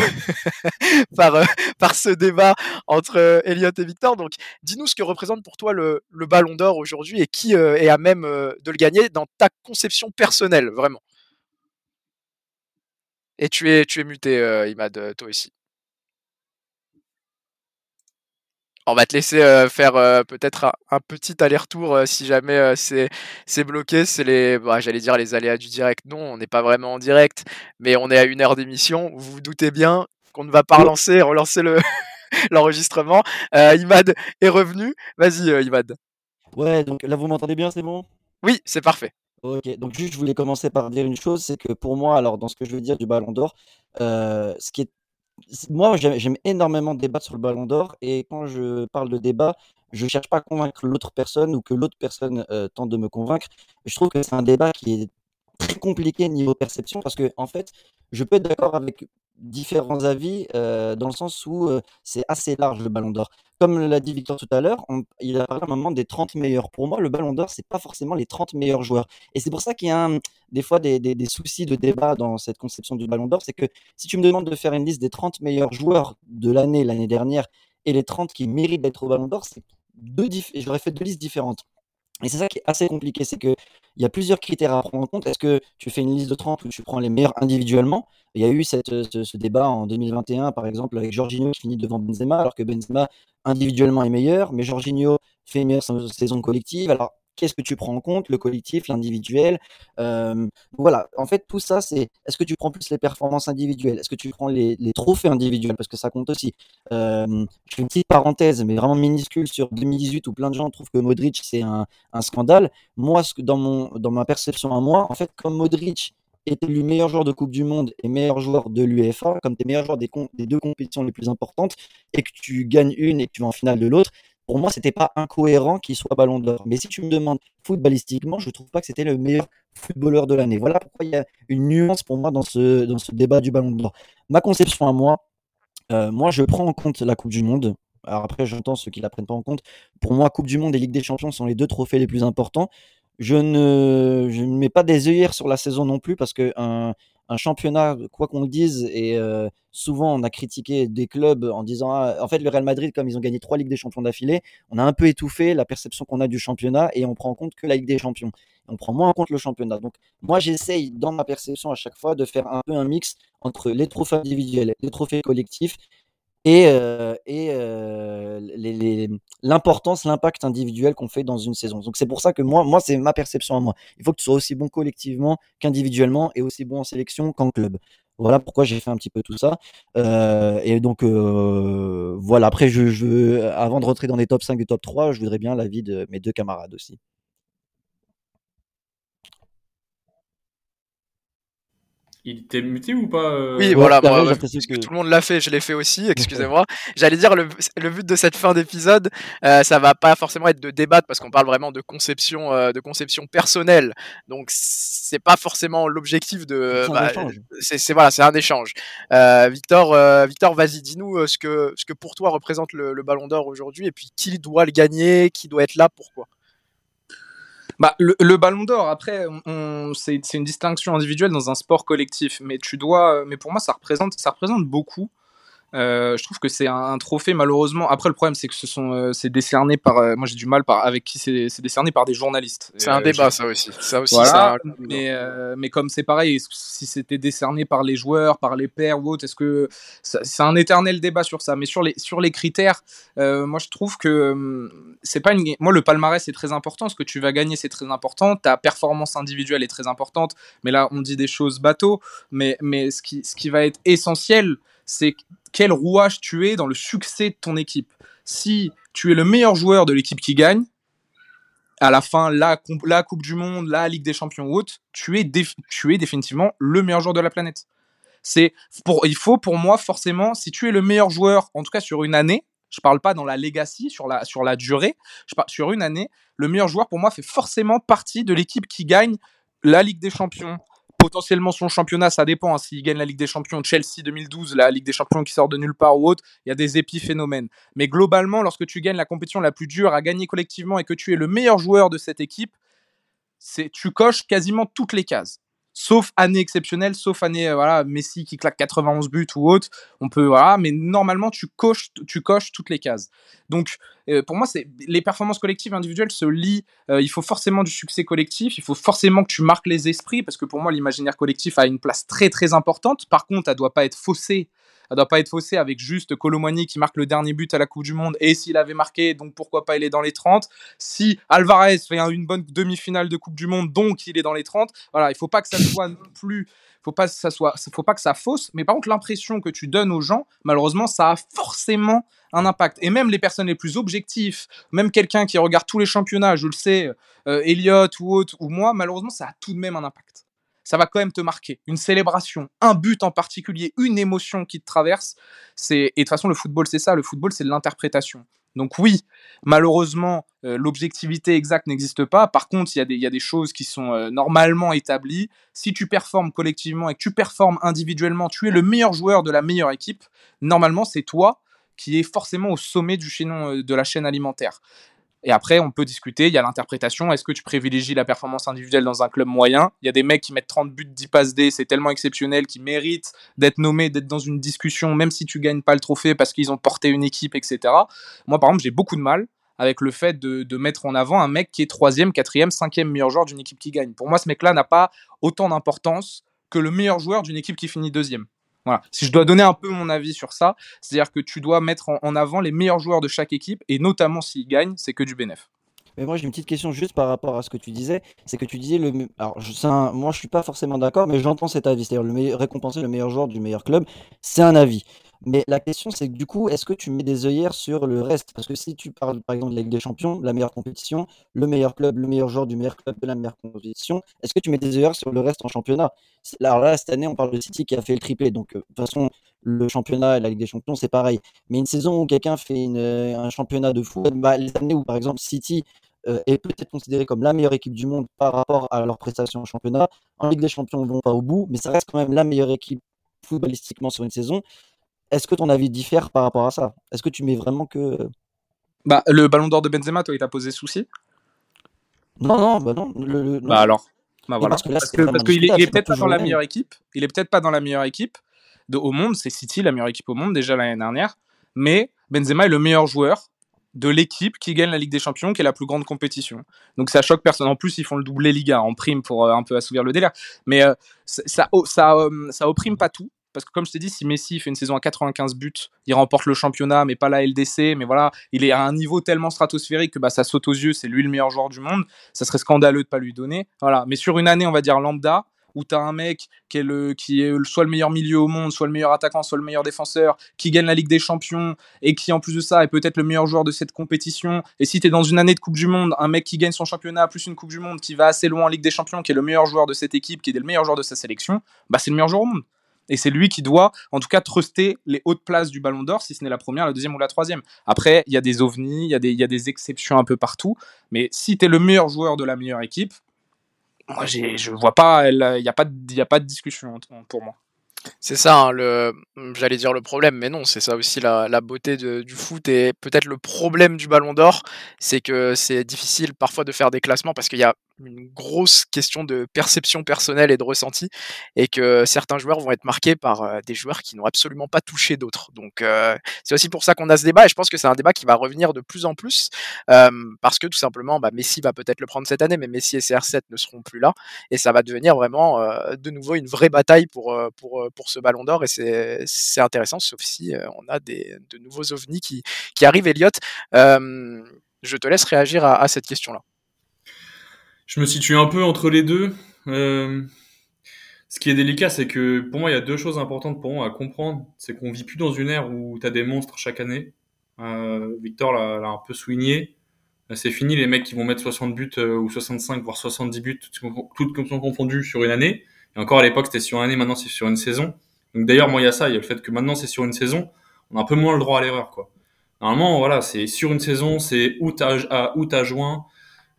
ce débat entre Elliot et Victor. Donc, dis-nous ce que représente pour toi le, le Ballon d'Or aujourd'hui et qui est à même de le gagner dans ta conception personnelle, vraiment. Et tu es, tu es muté, Imad, toi aussi. On va te laisser euh, faire euh, peut-être un, petit aller-retour euh, si jamais c'est c'est bloqué. C'est les, bah, j'allais dire les aléas du direct. Non, on n'est pas vraiment en direct, mais on est à une heure d'émission. Vous vous doutez bien qu'on ne va pas relancer, relancer le l'enregistrement. Imad est revenu. Vas-y, Imad. Ouais, donc là vous m'entendez bien, c'est bon? Oui, c'est parfait. Ok, donc juste je voulais commencer par dire une chose, c'est que pour moi, alors dans ce que je veux dire du Ballon d'Or, ce qui est moi, j'aime énormément débattre sur le Ballon d'Or et quand je parle de débat, je cherche pas à convaincre l'autre personne ou que l'autre personne, euh, tente de me convaincre. Je trouve que c'est un débat qui est très compliqué niveau perception parce que en fait, je peux être d'accord avec différents avis euh, dans le sens où euh, c'est assez large le Ballon d'Or. Comme l'a dit Victor tout à l'heure, il a parlé à un moment des 30 meilleurs. Pour moi, le Ballon d'Or, c'est pas forcément les 30 meilleurs joueurs. Et c'est pour ça qu'il y a des fois des, soucis de débat dans cette conception du Ballon d'Or. C'est que si tu me demandes de faire une liste des 30 meilleurs joueurs de l'année, l'année dernière, et les 30 qui méritent d'être au Ballon d'Or, j'aurais fait deux listes différentes. Et c'est ça qui est assez compliqué, c'est qu'il y a plusieurs critères à prendre en compte. Est-ce que tu fais une liste de 30 où tu prends les meilleurs individuellement? Il y a eu cette, ce, ce, débat en 2021, par exemple, avec Jorginho qui finit devant Benzema, alors que Benzema individuellement est meilleur, mais Jorginho fait une meilleure saison collective. Alors, qu'est-ce que tu prends en compte, le collectif, l'individuel. Euh, voilà, en fait, tout ça, c'est est-ce que tu prends plus les performances individuelles? Est-ce que tu prends les, trophées individuels? Parce que ça compte aussi. Euh, je fais une petite parenthèse, mais vraiment minuscule sur 2018 où plein de gens trouvent que Modric, c'est un, un, scandale. Moi, dans, mon, dans ma perception à moi, en fait, comme Modric est élu meilleur joueur de Coupe du Monde et meilleur joueur de l'UEFA, comme tu es meilleur joueur des, des deux compétitions les plus importantes, et que tu gagnes une et que tu vas en finale de l'autre, pour moi, c'était pas incohérent qu'il soit ballon d'or. Mais si tu me demandes footballistiquement, je trouve pas que c'était le meilleur footballeur de l'année. Voilà pourquoi il y a une nuance pour moi dans ce, débat du ballon d'or. Ma conception à moi, euh, moi, je prends en compte la Coupe du Monde. Alors après, j'entends ceux qui la prennent pas en compte. Pour moi, Coupe du Monde et Ligue des Champions sont les deux trophées les plus importants. Je ne, ne mets pas des œillères sur la saison non plus parce que un championnat, quoi qu'on le dise, et euh, souvent on a critiqué des clubs en disant, ah, en fait le Real Madrid, comme ils ont gagné trois Ligues des Champions d'affilée, on a un peu étouffé la perception qu'on a du championnat et on prend en compte que la Ligue des Champions. On prend moins en compte le championnat. Donc moi j'essaye dans ma perception à chaque fois de faire un peu un mix entre les trophées individuels, les trophées collectifs et, euh, et euh, l'importance, l'impact individuel qu'on fait dans une saison. Donc c'est pour ça que moi, moi c'est ma perception à moi. Il faut que tu sois aussi bon collectivement qu'individuellement et aussi bon en sélection qu'en club. Voilà pourquoi j'ai fait un petit peu tout ça. Euh, et donc euh, voilà. Après, je, je, avant de rentrer dans les top 5 et top 3, je voudrais bien l'avis de mes deux camarades aussi. Il était muté ou pas euh... Oui, voilà, moi, ouais, parce que tout le monde l'a fait, je l'ai fait aussi, excusez-moi. J'allais dire, le, le, but de cette fin d'épisode, euh, ça va pas forcément être de débattre, parce qu'on parle vraiment de conception, euh, de conception personnelle. Donc, c'est pas forcément l'objectif de. Bah, c'est voilà, c'est un échange. Euh, Victor, euh, Victor, vas-y, dis-nous euh, ce que, ce que pour toi représente le, le Ballon d'Or aujourd'hui, et puis qui doit le gagner, qui doit être là, pourquoi. Bah, le, ballon d'or, après, c'est une distinction individuelle dans un sport collectif, mais tu dois, mais pour moi, ça représente, ça représente beaucoup je trouve que c'est un, trophée malheureusement. Après le problème c'est que ce sont euh, c'est décerné par euh, moi j'ai du mal par avec qui c'est décerné par des journalistes. C'est un débat ça aussi. Ça aussi voilà, mais mais comme c'est pareil si c'était décerné par les joueurs, par les pairs ou autre, est-ce que c'est un éternel débat sur ça. Mais sur les sur les critères, moi je trouve que c'est pas une moi le palmarès est très important. Ce que tu vas gagner c'est très important. Ta performance individuelle est très importante. Mais là on dit des choses bateau. Mais mais ce qui ce qui va être essentiel c'est quel rouage tu es dans le succès de ton équipe. Si tu es le meilleur joueur de l'équipe qui gagne, à la fin, la, Coupe du Monde, la Ligue des Champions ou autre, tu es, tu définitivement le meilleur joueur de la planète. C'est pour, il faut pour moi forcément, si tu es le meilleur joueur, en tout cas sur une année, je parle pas dans la legacy, sur la, durée, sur une année, le meilleur joueur pour moi fait forcément partie de l'équipe qui gagne la Ligue des Champions, potentiellement son championnat, ça dépend. Hein. S'il gagne la Ligue des Champions, Chelsea 2012, la Ligue des Champions qui sort de nulle part ou autre, il y a des épiphénomènes. Mais globalement, lorsque tu gagnes la compétition la plus dure à gagner collectivement et que tu es le meilleur joueur de cette équipe, tu coches quasiment toutes les cases sauf année exceptionnelle, sauf année euh, voilà Messi qui claque 91 buts ou autre, on peut voilà, mais normalement tu coches tu coches toutes les cases. Donc euh, pour moi c'est les performances collectives individuelles se lient, euh, il faut forcément du succès collectif, il faut forcément que tu marques les esprits parce que pour moi l'imaginaire collectif a une place très très importante. Par contre, elle doit pas être faussée elle doit pas être faussée avec juste Colomani qui marque le dernier but à la Coupe du Monde et s'il avait marqué, donc pourquoi pas il est dans les 30. Si Alvarez fait une bonne demi-finale de Coupe du Monde, donc il est dans les 30. Voilà, il faut pas que ça soit non plus faut pas que ça soit faut pas que ça fausse mais par contre l'impression que tu donnes aux gens malheureusement ça a forcément un impact et même les personnes les plus objectifs même quelqu'un qui regarde tous les championnats je le sais euh, Elliot ou autre ou moi malheureusement ça a tout de même un impact ça va quand même te marquer. Une célébration, un but en particulier, une émotion qui te traverse. Et de toute façon le football c'est ça. Le football c'est de l'interprétation. Donc oui, malheureusement, euh, l'objectivité exacte n'existe pas. Par contre, il y, a des choses qui sont euh, normalement établies. Si tu performes collectivement et que tu performes individuellement, tu es le meilleur joueur de la meilleure équipe. Normalement, c'est toi qui es forcément au sommet du chaînon euh, de la chaîne alimentaire. Et après, on peut discuter, il y a l'interprétation. Est-ce que tu privilégies la performance individuelle dans un club moyen? Il y a des mecs qui mettent 30 buts, 10 passes D, c'est tellement exceptionnel, qui méritent d'être nommés, d'être dans une discussion, même si tu gagnes pas le trophée parce qu'ils ont porté une équipe, etc. Moi, par exemple, j'ai beaucoup de mal avec le fait de, mettre en avant un mec qui est troisième, quatrième, cinquième meilleur joueur d'une équipe qui gagne. Pour moi, ce mec-là n'a pas autant d'importance que le meilleur joueur d'une équipe qui finit deuxième. Voilà. Si je dois donner un peu mon avis sur ça, c'est-à-dire que tu dois mettre en, avant les meilleurs joueurs de chaque équipe, et notamment s'ils gagnent, c'est que du bénéf. Mais moi j'ai une petite question juste par rapport à ce que tu disais, c'est que tu disais le alors je, moi je suis pas forcément d'accord mais j'entends cet avis, c'est-à-dire le récompenser le meilleur joueur du meilleur club, c'est un avis. Mais la question, c'est que du coup, est-ce que tu mets des œillères sur le reste? Parce que si tu parles, par exemple, de la Ligue des Champions, la meilleure compétition, le meilleur club, le meilleur joueur du meilleur club de la meilleure compétition, est-ce que tu mets des œillères sur le reste en championnat? Alors là, cette année, on parle de City qui a fait le triplé. Donc, euh, de toute façon, le championnat et la Ligue des Champions, c'est pareil. Mais une saison où quelqu'un fait euh, un championnat de foot, bah, les années où, par exemple, City euh, est peut-être considéré comme la meilleure équipe du monde par rapport à leurs prestations en championnat, en Ligue des Champions, ils vont pas au bout, mais ça reste quand même la meilleure équipe footballistiquement sur une saison. Est-ce que ton avis diffère par rapport à ça? Est-ce que tu mets vraiment que. Bah, le ballon d'or de Benzema, toi, il t'a posé souci? Non, non, bah non. Bah alors bah voilà. Parce qu'il est, peut-être pas dans la meilleure équipe. Il est peut-être pas dans la meilleure équipe de, au monde. C'est City, la meilleure équipe au monde, déjà l'année dernière. Mais Benzema est le meilleur joueur de l'équipe qui gagne la Ligue des Champions, qui est la plus grande compétition. Donc ça choque personne. En plus, ils font le doublé Liga en prime pour euh, un peu assouvir le délire. Mais euh, ça, ça, ça, euh, ça opprime pas tout. Parce que comme je t'ai dit, si Messi fait une saison à 95 buts, il remporte le championnat, mais pas la LDC, mais voilà, il est à un niveau tellement stratosphérique que bah, ça saute aux yeux, c'est lui le meilleur joueur du monde. Ça serait scandaleux de pas lui donner. Voilà. Mais sur une année, on va dire lambda, où tu as un mec qui est, le, qui est soit le meilleur milieu au monde, soit le meilleur attaquant, soit le meilleur défenseur, qui gagne la Ligue des Champions et qui en plus de ça est peut-être le meilleur joueur de cette compétition. Et si tu es dans une année de Coupe du Monde, un mec qui gagne son championnat plus une Coupe du Monde, qui va assez loin en Ligue des Champions, qui est le meilleur joueur de cette équipe, qui est le meilleur joueur de sa sélection, bah c'est le meilleur joueur au monde. Et c'est lui qui doit, en tout cas, truster les hautes places du Ballon d'Or, si ce n'est la première, la deuxième ou la troisième. Après, il y a des ovnis, il y, a des, exceptions un peu partout. Mais si tu es le meilleur joueur de la meilleure équipe, moi, je vois pas, il n'y a, pas de, a pas de discussion pour moi. C'est ça, hein, j'allais dire le problème, mais non, c'est ça aussi la beauté du foot et peut-être le problème du Ballon d'Or, c'est que c'est difficile parfois de faire des classements parce qu'il y a une grosse question de perception personnelle et de ressenti, et que certains joueurs vont être marqués par euh, des joueurs qui n'ont absolument pas touché d'autres. Donc euh, c'est aussi pour ça qu'on a ce débat, et je pense que c'est un débat qui va revenir de plus en plus, euh, parce que tout simplement, bah, Messi va peut-être le prendre cette année, mais Messi et CR7 ne seront plus là, et ça va devenir vraiment de nouveau une vraie bataille pour, pour, pour ce ballon d'or, et c'est intéressant, sauf si on a des, de nouveaux ovnis qui, qui arrivent, Elliot. je te laisse réagir à, à cette question-là je me situe un peu entre les deux. Euh, ce qui est délicat, c'est que pour moi, il y a deux choses importantes pour moi à comprendre. C'est qu'on vit plus dans une ère où tu as des monstres chaque année. Euh, Victor l'a un peu souligné. Euh, c'est fini les mecs qui vont mettre 60 buts euh, ou 65 voire 70 buts, toutes sont confondues sur une année. Et encore à l'époque, c'était sur une année, maintenant c'est sur une saison. Donc d'ailleurs, moi, il y a ça, il y a le fait que maintenant c'est sur une saison, on a un peu moins le droit à l'erreur, quoi. Normalement, voilà, c'est sur une saison, c'est août à, août à juin,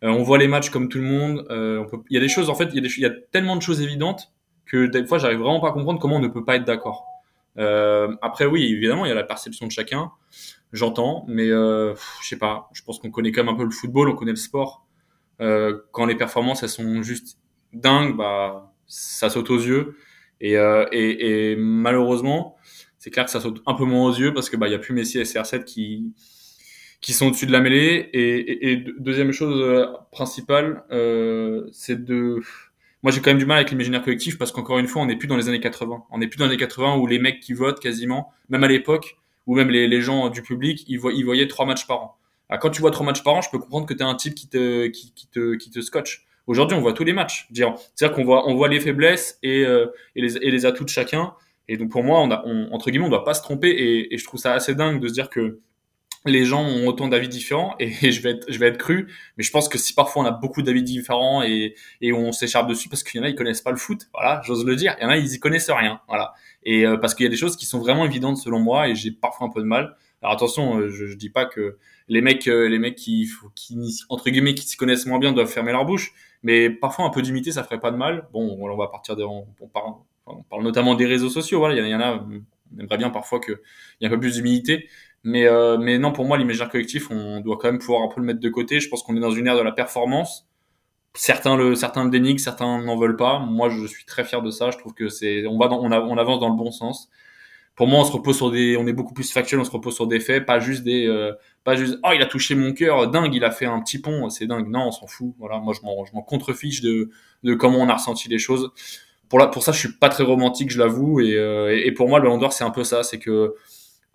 on voit les matchs comme tout le monde. Euh, on peut... Il y a des choses, en fait, il y, a des... il y a tellement de choses évidentes que des fois, j'arrive vraiment pas à comprendre comment on ne peut pas être d'accord. Euh, après, oui, évidemment, il y a la perception de chacun. J'entends, mais euh, je sais pas. Je pense qu'on connaît quand même un peu le football, on connaît le sport. Euh, quand les performances elles sont juste dingues, bah ça saute aux yeux. Et, euh, et, et malheureusement, c'est clair que ça saute un peu moins aux yeux parce que bah il y a plus Messi et CR7 qui qui sont au-dessus de la mêlée. Et, et, deuxième chose euh, principale, euh, c'est de... Moi, j'ai quand même du mal avec l'imaginaire collectif parce qu'encore une fois, on n'est plus dans les années 80. On n'est plus dans les années 80 où les mecs qui votent quasiment, même à l'époque, ou même les, les, gens du public, ils, ils voyaient trois matchs par an. Alors, quand tu vois trois matchs par an, je peux comprendre que tu es un type qui te, qui, te, qui te scotche. Aujourd'hui, on voit tous les matchs. C'est-à-dire qu'on voit, on voit les faiblesses et, euh, et, les, et les atouts de chacun. Et donc, pour moi, on a, on, entre guillemets, on doit pas se tromper. Et, et je trouve ça assez dingue de se dire que les gens ont autant d'avis différents et, je vais être cru. Mais je pense que si parfois on a beaucoup d'avis différents et on s'écharpe dessus parce qu'il y en a ils connaissent pas le foot voilà j'ose le dire. Il y en a ils y connaissent rien voilà. Et euh, parce qu'il y a des choses qui sont vraiment évidentes selon moi et j'ai parfois un peu de mal. Alors attention euh, je, je dis pas que les mecs euh, les mecs qui entre guillemets qui s'y connaissent moins bien doivent fermer leur bouche. Mais parfois un peu d'humilité ça ferait pas de mal. Bon on va partir de on, parle, on parle notamment des réseaux sociaux il y y en a on aimerait bien parfois qu'il y ait un peu plus d'humilité mais, euh, mais non, pour moi, l'imaginaire collectif, on doit quand même pouvoir un peu le mettre de côté. Je pense qu'on est dans une ère de la performance. Certains le, certains le dénigrent, certains n'en veulent pas. Moi, je suis très fier de ça. Je trouve que c'est, on va, dans, on, avance dans le bon sens. Pour moi, on se repose sur des, on est beaucoup plus factuel, on se repose sur des faits, pas juste des, euh, pas juste, oh, il a touché mon cœur, dingue, il a fait un petit pont, c'est dingue. Non, on s'en fout. Voilà, moi, je m'en, je m'en contrefiche de, de comment on a ressenti les choses. Pour là, pour ça, je suis pas très romantique, je l'avoue. Et, euh, et, pour moi, le Ballon c'est un peu ça, c'est que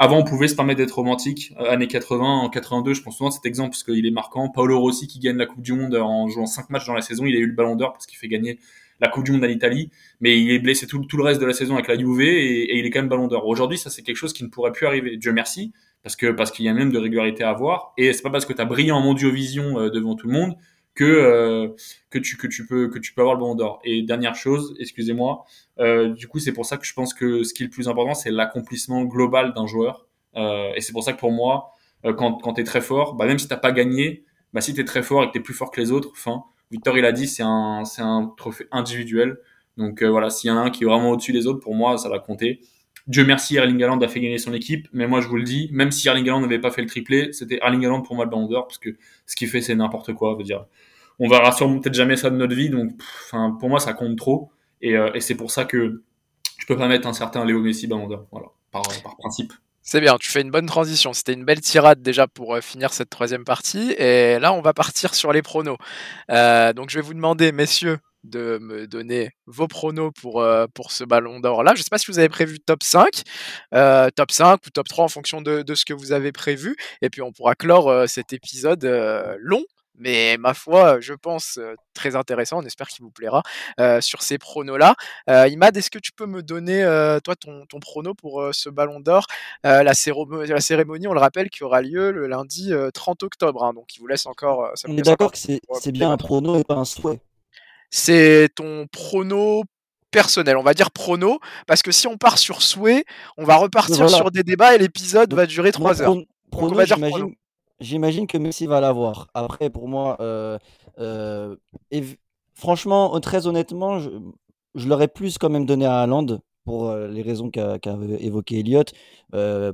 avant, on pouvait se permettre d'être romantique. Euh, années 80, en 82, je pense souvent de cet exemple parce qu'il est marquant. Paolo Rossi qui gagne la Coupe du Monde en jouant 5 matchs dans la saison. Il a eu le Ballon d'Or parce qu'il fait gagner la Coupe du Monde à l'Italie, mais il est blessé tout, le reste de la saison avec la Juve et, et il est quand même Ballon d'Or. Aujourd'hui, ça c'est quelque chose qui ne pourrait plus arriver. Dieu merci, parce que parce qu'il y a même de régularité à avoir. Et c'est pas parce que tu as brillé en Mondiovision euh, devant tout le monde que euh, que tu que tu peux que tu peux avoir le Ballon d'Or. Et dernière chose, excusez-moi, euh, du coup c'est pour ça que je pense que ce qui est le plus important c'est l'accomplissement global d'un joueur. Euh, et c'est pour ça que pour moi, euh, quand quand t'es très fort, bah même si t'as pas gagné, bah si t'es très fort et que t'es plus fort que les autres, enfin Victor il a dit c'est un c'est un trophée individuel. Donc euh, voilà, s'il y en a un qui est vraiment au-dessus des autres, pour moi ça va compter. Dieu merci, Erling Haaland a fait gagner son équipe, mais moi je vous le dis, même si Erling Haaland n'avait pas fait le triplé, c'était Erling Haaland pour moi le Ballon d'Or parce que ce qu'il fait c'est n'importe quoi, on verra sûrement peut-être jamais ça de notre vie, donc pour moi ça compte trop et, euh, et c'est pour ça que je peux pas mettre un certain Léo Messi Ballon d'Or, voilà, par, par principe. C'est bien, tu fais une bonne transition. C'était une belle tirade déjà pour euh, finir cette troisième partie. Et là, on va partir sur les pronos. Euh, donc, je vais vous demander, messieurs, de me donner vos pronos pour, euh, pour ce ballon d'or là. Je ne sais pas si vous avez prévu top 5, euh, top 5 ou top 3 en fonction de, de, ce que vous avez prévu. Et puis on pourra clore euh, cet épisode long mais ma foi, je pense très intéressant. On espère qu'il vous plaira sur ces pronos-là. Euh, Imad, est-ce que tu peux me donner, toi, ton, ton prono pour ce Ballon d'Or? La, la, cérémonie, on le rappelle, qui aura lieu le lundi 30 octobre. Hein, donc, il vous laisse encore. Ça on est d'accord que c'est bien un prono et pas un souhait. C'est ton prono personnel, on va dire prono, parce que si on part sur souhait, on va repartir voilà. sur des débats et l'épisode va durer 3 heures. Prono, j'imagine J'imagine que Messi va l'avoir. Après, pour moi, euh, euh, et franchement, très honnêtement, je, je l'aurais plus quand même donné à Haaland pour les raisons qu'a qu évoqué Elliot,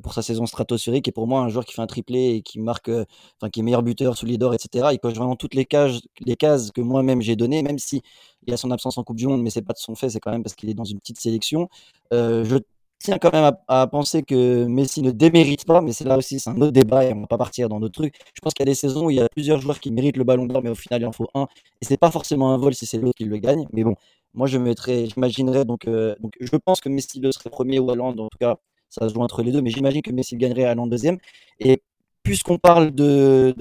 pour sa saison stratosphérique et pour moi un joueur qui fait un triplé et qui marque, enfin qui est meilleur buteur sous les d'or, etc. Il coche vraiment toutes les cases, les cases que moi-même j'ai données, même si il a son absence en Coupe du Monde, mais c'est pas de son fait, c'est quand même parce qu'il est dans une petite sélection. je tiens quand même à, penser que Messi ne démérite pas, mais c'est là aussi, c'est un autre débat et on va pas partir dans d'autres trucs. Je pense qu'il y a des saisons où il y a plusieurs joueurs qui méritent le ballon d'or, mais au final, il en faut un. Et c'est pas forcément un vol si c'est l'autre qui le gagne. Mais bon, moi, je mettrais, j'imaginerais donc, euh, donc, je pense que Messi le serait premier ou Hollande, en tout cas, ça se joue entre les deux, mais j'imagine que Messi gagnerait à Hollande deuxième. Et puisqu'on parle de,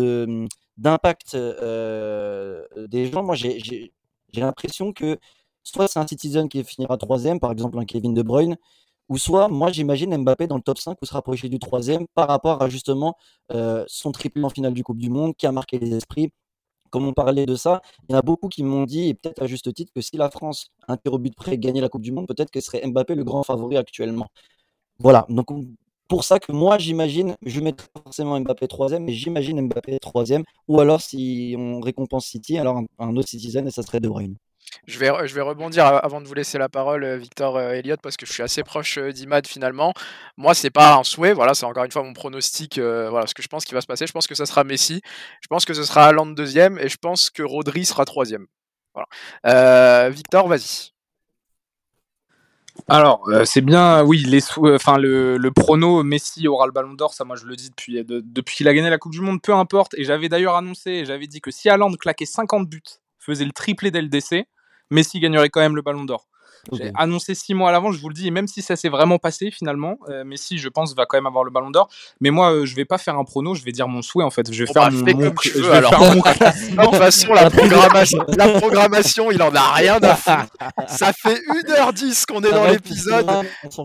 d'impact euh, des gens, moi, j'ai l'impression que soit c'est un Citizen qui finira troisième, par exemple un Kevin De Bruyne, ou soit, moi, j'imagine Mbappé dans le top 5 ou se rapprocher du troisième par rapport à justement euh, son triple en finale du Coupe du Monde qui a marqué les esprits. Comme on parlait de ça, il y en a beaucoup qui m'ont dit, et peut-être à juste titre, que si la France, un tir au but près, gagnait la Coupe du Monde, peut-être que serait Mbappé le grand favori actuellement. Voilà, donc pour ça que moi, j'imagine, je mettrais forcément Mbappé troisième, mais j'imagine Mbappé troisième, ou alors si on récompense City, alors un, un autre Citizen, et ça serait De Bruyne. Je vais, je vais rebondir avant de vous laisser la parole, euh, Victor euh, Elliott, parce que je suis assez proche euh, d'Imad finalement. Moi, c'est pas un souhait, voilà, c'est encore une fois mon pronostic, voilà, ce que je pense qui va se passer. Je pense que ça sera Messi, je pense que ce sera Haaland deuxième, et je pense que Rodri sera troisième. Victor, vas-y. Alors, c'est bien, oui, les enfin, le, le, prono Messi aura le ballon d'or, ça moi je le dis depuis, depuis qu'il a gagné la Coupe du Monde, peu importe. Et j'avais d'ailleurs annoncé, j'avais dit que si Haaland claquait 50 buts, faisait le triplé dès le décès, Messi gagnerait quand même le ballon d'or. J'ai annoncé six mois à l'avant, je vous le dis, et même si ça s'est vraiment passé finalement, euh, Messi, je pense, va quand même avoir le ballon d'or. Mais moi, euh, je vais pas faire un prono, je vais dire mon souhait en fait. Je vais faire mon, mon... je vais faire mon De toute façon, la programmation, la programmation, il en a rien à foutre. Ça fait 1h10 qu'on est dans l'épisode.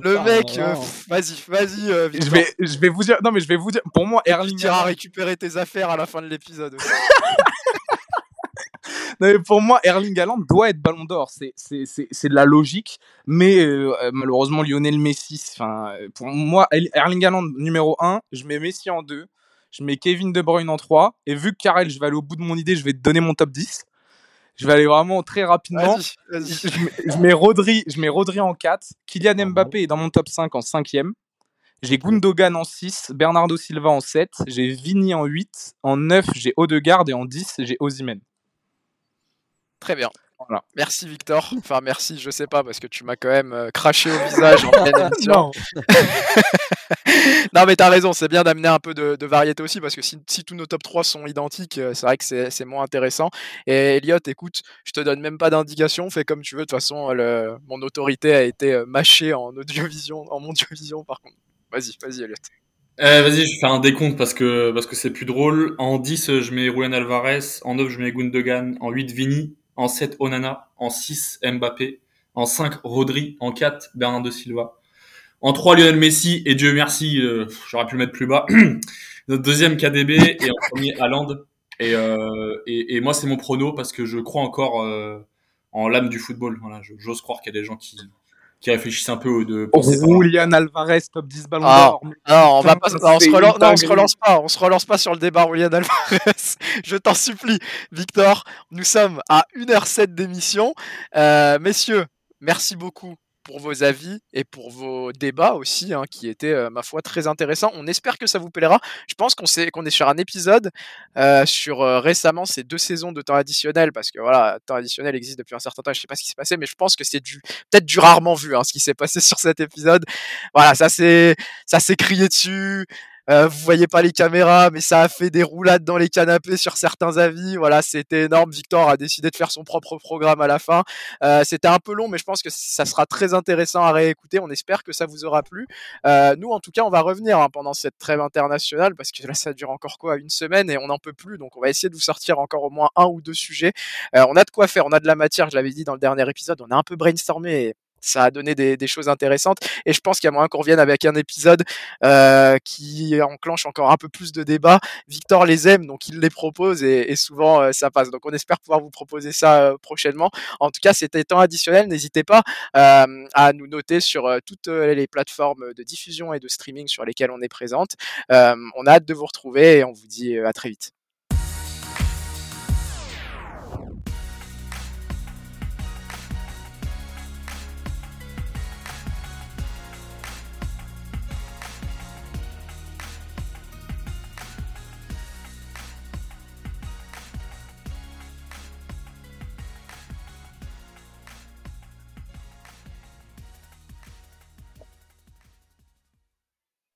Le mec, euh, vas-y, vas-y. je vais, je vais vous dire, non mais je vais vous dire, pour moi, Erling. Tu iras récupérer tes affaires à la fin de l'épisode. pour moi, Erling Haaland doit être Ballon d'Or. C'est de la logique, mais euh, malheureusement, Lionel Messi. Enfin, pour moi, Erling Haaland numéro 1, je mets Messi en 2, je mets Kevin De Bruyne en 3, et vu que Karel, je vais aller au bout de mon idée, je vais te donner mon top 10. Je vais aller vraiment très rapidement. Je, mets Rodri, je mets Rodri en 4, Kylian Mbappé est dans mon top 5 en 5e. J'ai Gundogan en 6, Bernardo Silva en 7, j'ai Vini en 8, en 9 j'ai Odegaard et en 10 j'ai Osimhen. Très bien. Voilà. Merci Victor. Enfin merci, je sais pas parce que tu m'as quand même euh, craché au visage en pleine émission. non. non mais t'as raison, c'est bien d'amener un peu de, variété aussi parce que si, tous nos top 3 sont identiques, euh, c'est vrai que c'est moins intéressant. Et Elliot, écoute, je te donne même pas d'indication, fais comme tu veux. De toute façon, mon autorité a été euh, mâchée en audiovision, en mondiovision par contre. Vas-y, vas-y Elliot. vas-y, je fais un décompte parce que parce que c'est plus drôle. En 10, je mets Julian Alvarez. En 9, je mets Gundogan. En 8, Vini en 7 Onana, en 6 Mbappé, en 5 Rodri, en 4 Bernardo Silva, en 3 Lionel Messi et Dieu merci, euh, j'aurais pu le mettre plus bas. Notre deuxième KDB et en premier Haaland. Et, euh, et, et, moi c'est mon prono parce que je crois encore euh, en l'âme du football. Voilà, j'ose croire qu'il y a des gens qui qui réfléchissent un peu de Julian Alvarez top 10 ballon ah, d'or. Non, on va pas on se relance, non, on se relance pas, on se relance pas sur le débat Julian Alvarez. Je t'en supplie, Victor, nous sommes à 1h07 d'émission. Euh, messieurs, merci beaucoup pour vos avis et pour vos débats aussi, hein, qui étaient, euh, ma foi, très intéressants. On espère que ça vous plaira. Je pense qu'on est, qu'on est sur un épisode euh, sur euh, récemment ces deux saisons de temps additionnel, parce que voilà, temps additionnel existe depuis un certain temps. Je sais pas ce qui s'est passé, mais je pense que c'est du peut-être du rarement vu, hein, ce qui s'est passé sur cet épisode. Voilà, ça c'est ça s'est crié dessus. Euh, vous voyez pas les caméras, mais ça a fait des roulades dans les canapés sur certains avis. Voilà, c'était énorme. Victor a décidé de faire son propre programme à la fin. Euh, c'était un peu long, mais je pense que ça sera très intéressant à réécouter. On espère que ça vous aura plu. Euh, nous, en tout cas, on va revenir hein, pendant cette trêve internationale parce que là, ça dure encore quoi Une semaine et on n'en peut plus. Donc, on va essayer de vous sortir encore au moins un ou deux sujets. on a de quoi faire, on a de la matière. Je l'avais dit dans le dernier épisode, on a un peu brainstormé ça a donné des, des, choses intéressantes. Et je pense qu'il y a qu'on revienne avec un épisode euh, qui enclenche encore un peu plus de débats. Victor les aime, donc il les propose et, et souvent euh, ça passe. Donc on espère pouvoir vous proposer ça euh, prochainement. En tout cas, c'était temps additionnel. N'hésitez pas euh, à nous noter sur toutes les plateformes de diffusion et de streaming sur lesquelles on est présente. on a hâte de vous retrouver et on vous dit à très vite.